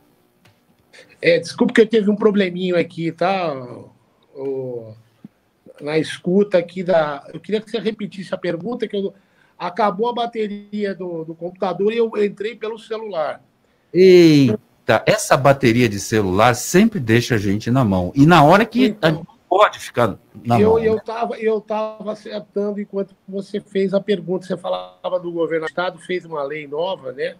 É, desculpa que eu teve um probleminho aqui, tá? O- na escuta aqui da. Eu queria que você repetisse a pergunta, que eu... acabou a bateria do, do computador e eu entrei pelo celular. Eita, essa bateria de celular sempre deixa a gente na mão. E na hora que não pode ficar na eu, mão. eu né? estava eu tava acertando enquanto você fez a pergunta. Você falava do governo do Estado, fez uma lei nova, né?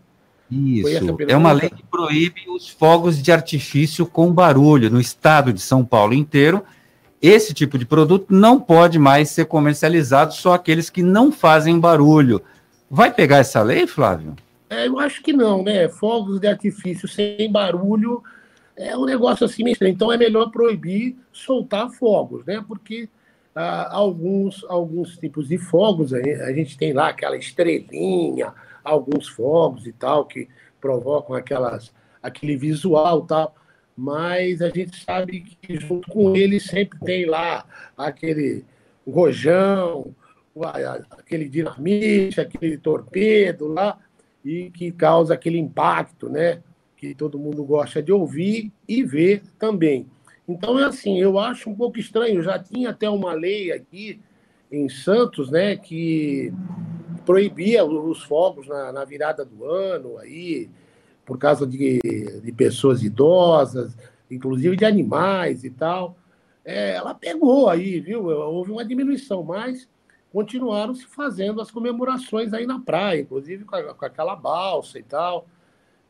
Isso, é uma lei que proíbe os fogos de artifício com barulho no estado de São Paulo inteiro. Esse tipo de produto não pode mais ser comercializado, só aqueles que não fazem barulho. Vai pegar essa lei, Flávio? É, eu acho que não, né? Fogos de artifício sem barulho é um negócio assim meio estranho. Então é melhor proibir soltar fogos, né? Porque ah, alguns, alguns tipos de fogos, a gente tem lá aquela estrelinha, alguns fogos e tal, que provocam aquelas, aquele visual tal. Mas a gente sabe que junto com eles sempre tem lá aquele rojão, aquele dinamite, aquele torpedo lá, e que causa aquele impacto, né? Que todo mundo gosta de ouvir e ver também. Então é assim, eu acho um pouco estranho. Já tinha até uma lei aqui em Santos, né, que proibia os fogos na, na virada do ano aí, por causa de, de pessoas idosas, inclusive de animais e tal. É, ela pegou aí, viu? Houve uma diminuição, mas continuaram se fazendo as comemorações aí na praia, inclusive com, a- com aquela balsa e tal.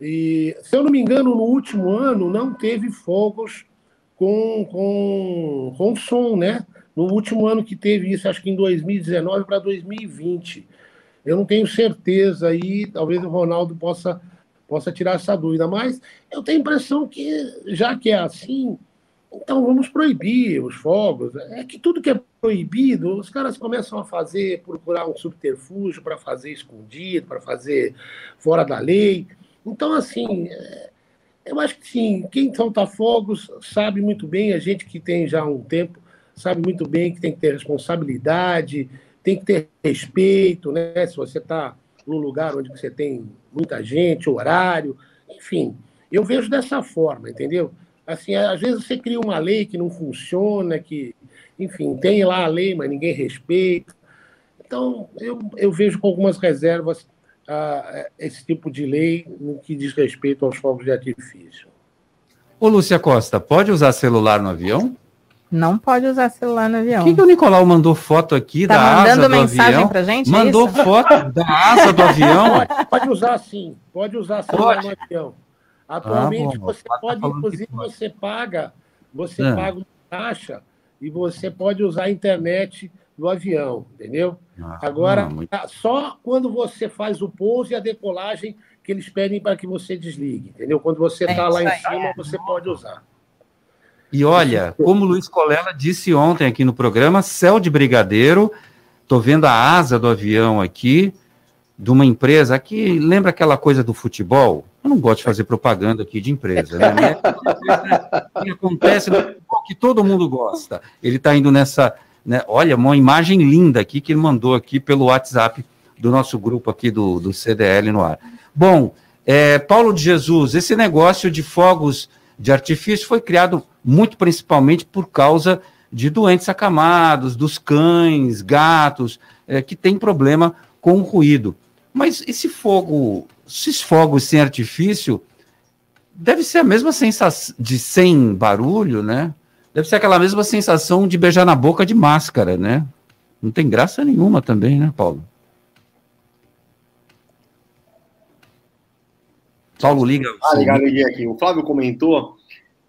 E, se eu não me engano, no último ano não teve fogos com, com, com som, né? No último ano que teve isso, acho que em 2019 para 2020. Eu não tenho certeza aí, talvez o Ronaldo possa, possa tirar essa dúvida, mas eu tenho a impressão que, já que é assim, então vamos proibir os fogos. É que tudo que é proibido, os caras começam a fazer, procurar um subterfúgio para fazer escondido, para fazer fora da lei. Então, assim, é, eu acho que sim, quem solta fogos sabe muito bem, a gente que tem já um tempo, sabe muito bem que tem que ter responsabilidade, tem que ter respeito, né? Se você está num lugar onde você tem muita gente, horário, enfim. Eu vejo dessa forma, entendeu? Assim, às vezes você cria uma lei que não funciona, que, enfim, tem lá a lei, mas ninguém respeita. Então, eu, eu vejo com algumas reservas ah, esse tipo de lei no que diz respeito aos fogos de artifício. Ô, Lúcia Costa, pode usar celular no avião? Não pode usar celular no avião. Por que, que o Nicolau mandou foto aqui Tá da asa mandando do mensagem avião? pra gente, é Mandou isso? foto da asa do avião. Pode, pode usar sim, pode usar celular no avião. Atualmente, Ah, bom. você Tá pode, inclusive, você paga, você Ah. paga uma taxa e você pode usar a internet do avião, entendeu? Ah, Agora, muito- tá- só quando você faz o pouso e a decolagem que eles pedem para que você desligue, entendeu? Quando você É está lá em cima, você pode usar. E olha, como o Luiz Colela disse ontem aqui no programa, céu de brigadeiro, tô vendo a asa do avião aqui, de uma empresa que lembra aquela coisa do futebol. Eu não gosto de fazer propaganda aqui de empresa, né? Mas é que acontece no futebol que todo mundo gosta. Ele está indo nessa, né? Olha, uma imagem linda aqui que ele mandou aqui pelo WhatsApp do nosso grupo aqui do, do CDL no ar. Bom, é, Paulo de Jesus, esse negócio de fogos de artifício foi criado muito principalmente por causa de doentes acamados, dos cães, gatos, é, que tem problema com o ruído. Mas esse fogo, esses fogos sem artifício, deve ser a mesma sensação de sem barulho, né? Deve ser aquela mesma sensação de beijar na boca de máscara, né? Não tem graça nenhuma também, né, Paulo? Paulo liga. Ah, legal, liguei aqui. O Flávio comentou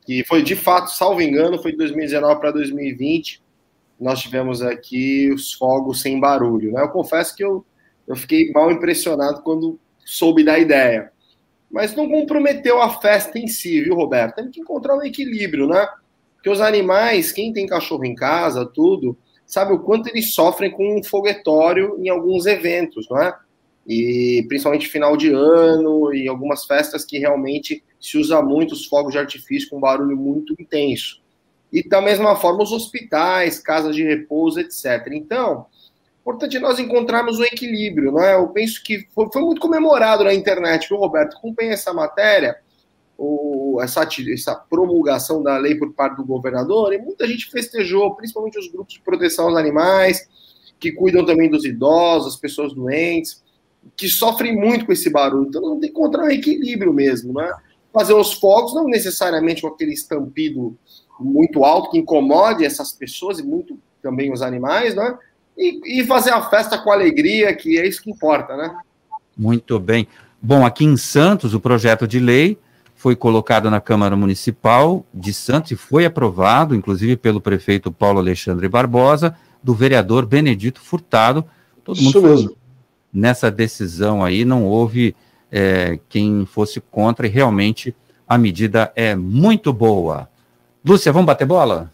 que foi de fato, salvo engano, foi de 2019 para 2020. Nós tivemos aqui os fogos sem barulho. Né? Eu confesso que eu, eu fiquei mal impressionado quando soube da ideia. Mas não comprometeu a festa em si, viu, Roberto? Tem que encontrar um equilíbrio, né? Porque os animais, quem tem cachorro em casa, tudo, sabe o quanto eles sofrem com um foguetório em alguns eventos, não é? e principalmente final de ano e algumas festas que realmente se usa muito os fogos de artifício com barulho muito intenso. E da mesma forma os hospitais, casas de repouso, etc. Então, importante nós encontrarmos um equilíbrio, não é? Eu penso que foi, foi muito comemorado na internet, viu, Roberto? Acompanha essa matéria, o, essa, essa promulgação da lei por parte do governador, e muita gente festejou, principalmente os grupos de proteção aos animais, que cuidam também dos idosos, as pessoas doentes que sofrem muito com esse barulho. Então, não tem que encontrar um equilíbrio mesmo, né? Fazer os fogos, não necessariamente com aquele estampido muito alto que incomode essas pessoas e muito também os animais, né? E, e fazer a festa com alegria, que é isso que importa, né? Muito bem. Bom, aqui em Santos, o projeto de lei foi colocado na Câmara Municipal de Santos e foi aprovado, inclusive pelo prefeito Paulo Alexandre Barbosa, do vereador Benedito Furtado. Todo mundo Isso mesmo nessa decisão aí não houve é, quem fosse contra e realmente a medida é muito boa. Lúcia, vamos bater bola?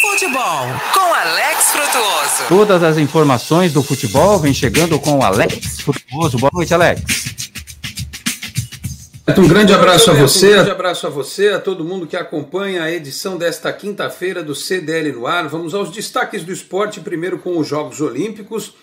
Futebol com Alex Frutuoso. Todas as informações do futebol vem chegando com o Alex Frutuoso. Boa noite, Alex. Um grande abraço a você. Um grande abraço a você, a todo mundo que acompanha a edição desta quinta-feira do CDL no ar. Vamos aos destaques do esporte, primeiro com os Jogos Olímpicos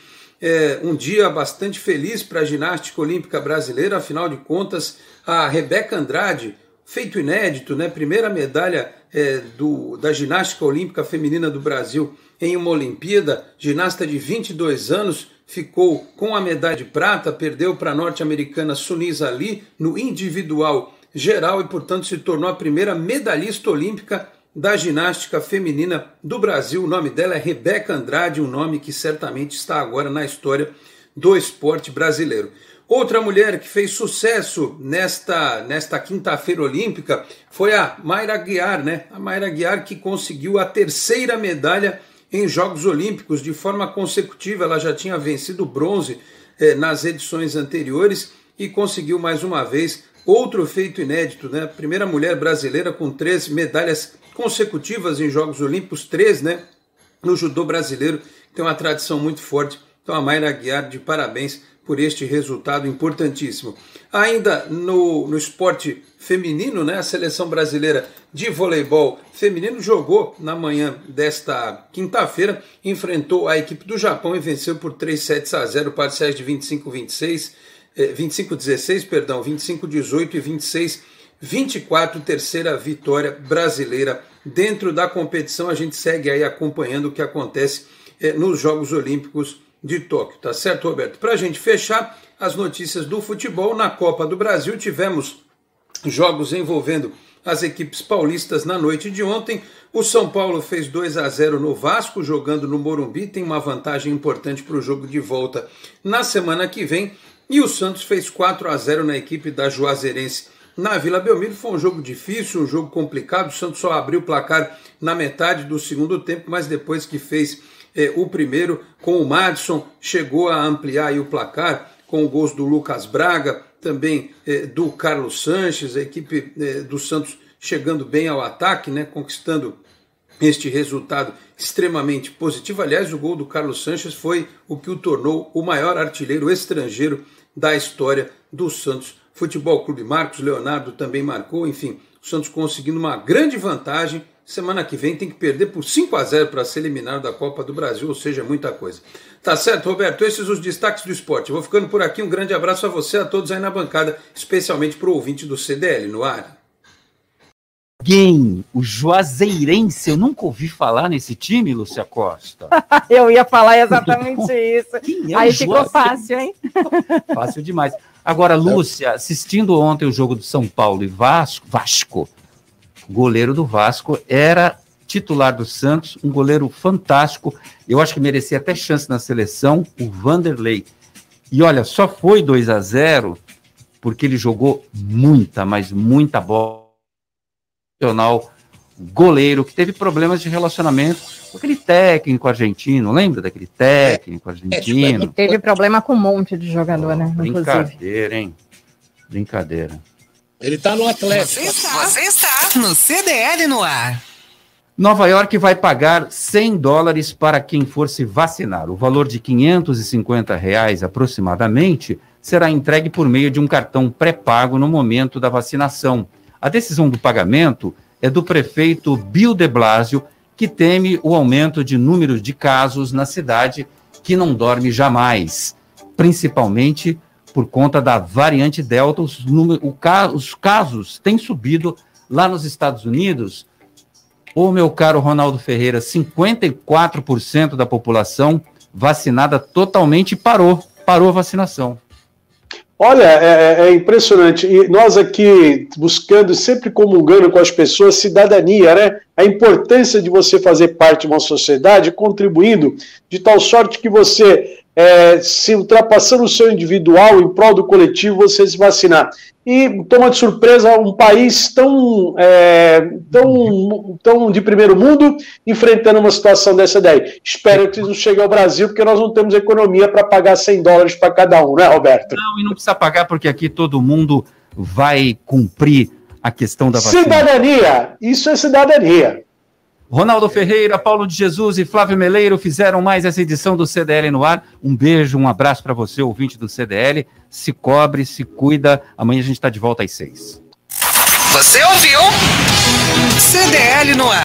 é, um dia bastante feliz para a ginástica olímpica brasileira, afinal de contas, a Rebeca Andrade, feito inédito, né? Primeira medalha é, do, da ginástica olímpica feminina do Brasil em uma Olimpíada, ginasta de 22 anos, ficou com a medalha de prata, perdeu para a norte-americana Sunisa Ali no individual geral e, portanto, se tornou a primeira medalhista olímpica da ginástica feminina do Brasil. O nome dela é Rebeca Andrade, um nome que certamente está agora na história do esporte brasileiro. Outra mulher que fez sucesso nesta, nesta quinta-feira olímpica foi a Mayra Guiar, né? A Mayra Guiar que conseguiu a terceira medalha em Jogos Olímpicos de forma consecutiva. Ela já tinha vencido bronze eh, nas edições anteriores e conseguiu mais uma vez outro feito inédito, né? Primeira mulher brasileira com três medalhas consecutivas em Jogos Olímpicos, três, né? No judô brasileiro, tem uma tradição muito forte. Então, a Mayra Guiar, de parabéns por este resultado importantíssimo. Ainda no, no esporte feminino, né? A seleção brasileira de voleibol feminino jogou na manhã desta quinta-feira, enfrentou a equipe do Japão e venceu por 3 sets a 0, parciais de 25-26, eh, 25-16, perdão, 25-18 e 26 24 terceira vitória brasileira dentro da competição. A gente segue aí acompanhando o que acontece eh, nos Jogos Olímpicos de Tóquio, tá certo, Roberto? Para a gente fechar as notícias do futebol, na Copa do Brasil tivemos jogos envolvendo as equipes paulistas na noite de ontem. O São Paulo fez 2 a 0 no Vasco, jogando no Morumbi, tem uma vantagem importante para o jogo de volta na semana que vem. E o Santos fez 4 a 0 na equipe da Juazeirense na Vila Belmiro. Foi um jogo difícil, um jogo complicado. O Santos só abriu o placar na metade do segundo tempo, mas depois que fez é, o primeiro com o Madison, chegou a ampliar o placar com gols do Lucas Braga, também é, do Carlos Sanches, a equipe é, do Santos chegando bem ao ataque, né, conquistando este resultado extremamente positivo. Aliás, o gol do Carlos Sanches foi o que o tornou o maior artilheiro estrangeiro da história do Santos Futebol Clube. Marcos Leonardo também marcou, enfim, o Santos conseguindo uma grande vantagem. Semana que vem tem que perder por 5 a 0 para ser eliminado da Copa do Brasil, ou seja, muita coisa. Tá certo, Roberto? Esses os destaques do esporte. Eu vou ficando por aqui. Um grande abraço a você, a todos aí na bancada, especialmente para o ouvinte do CDL no ar alguém, o Juazeirense, eu nunca ouvi falar nesse time, Lúcia Costa. <laughs> eu ia falar exatamente isso. É Aí ficou fácil, hein? <laughs> fácil demais. Agora, Lúcia, assistindo ontem o jogo do São Paulo e Vasco, Vasco, goleiro do Vasco, era titular do Santos, um goleiro fantástico. Eu acho que merecia até chance na seleção, o Vanderlei. E olha, só foi 2 a 0 porque ele jogou muita, mas muita bola goleiro que teve problemas de relacionamento com aquele técnico argentino, lembra daquele técnico argentino? E teve problema com um monte de jogador, oh, né? Brincadeira, inclusive. hein? Brincadeira. Ele tá no Atlético. Você está, você está no CDL no ar. Nova York vai pagar 100 dólares para quem for se vacinar. O valor de 550 reais aproximadamente será entregue por meio de um cartão pré-pago no momento da vacinação. A decisão do pagamento é do prefeito Bill de Blasio, que teme o aumento de números de casos na cidade, que não dorme jamais, principalmente por conta da variante Delta. Os, número, o, os casos têm subido lá nos Estados Unidos. Ô, meu caro Ronaldo Ferreira, 54% da população vacinada totalmente parou, parou a vacinação. Olha, é, é, é, impressionante. E nós aqui buscando, sempre comungando com as pessoas, cidadania, né? A importância de você fazer parte de uma sociedade, contribuindo de tal sorte que você é, se ultrapassando o seu individual em prol do coletivo, você se vacinar. E toma de surpresa um país tão, é, tão, tão de primeiro mundo enfrentando uma situação dessa daí. Espero que isso chegue ao Brasil, porque nós não temos economia para pagar 100 dólares para cada um, né, Roberto? Não, e não precisa pagar, porque aqui todo mundo vai cumprir a questão da vacina. Cidadania, isso é cidadania. Ronaldo Ferreira, Paulo de Jesus e Flávio Meleiro fizeram mais essa edição do CDL no ar. Um beijo, um abraço para você, ouvinte do CDL. Se cobre, se cuida. Amanhã a gente está de volta às seis. Você ouviu? CDL no ar.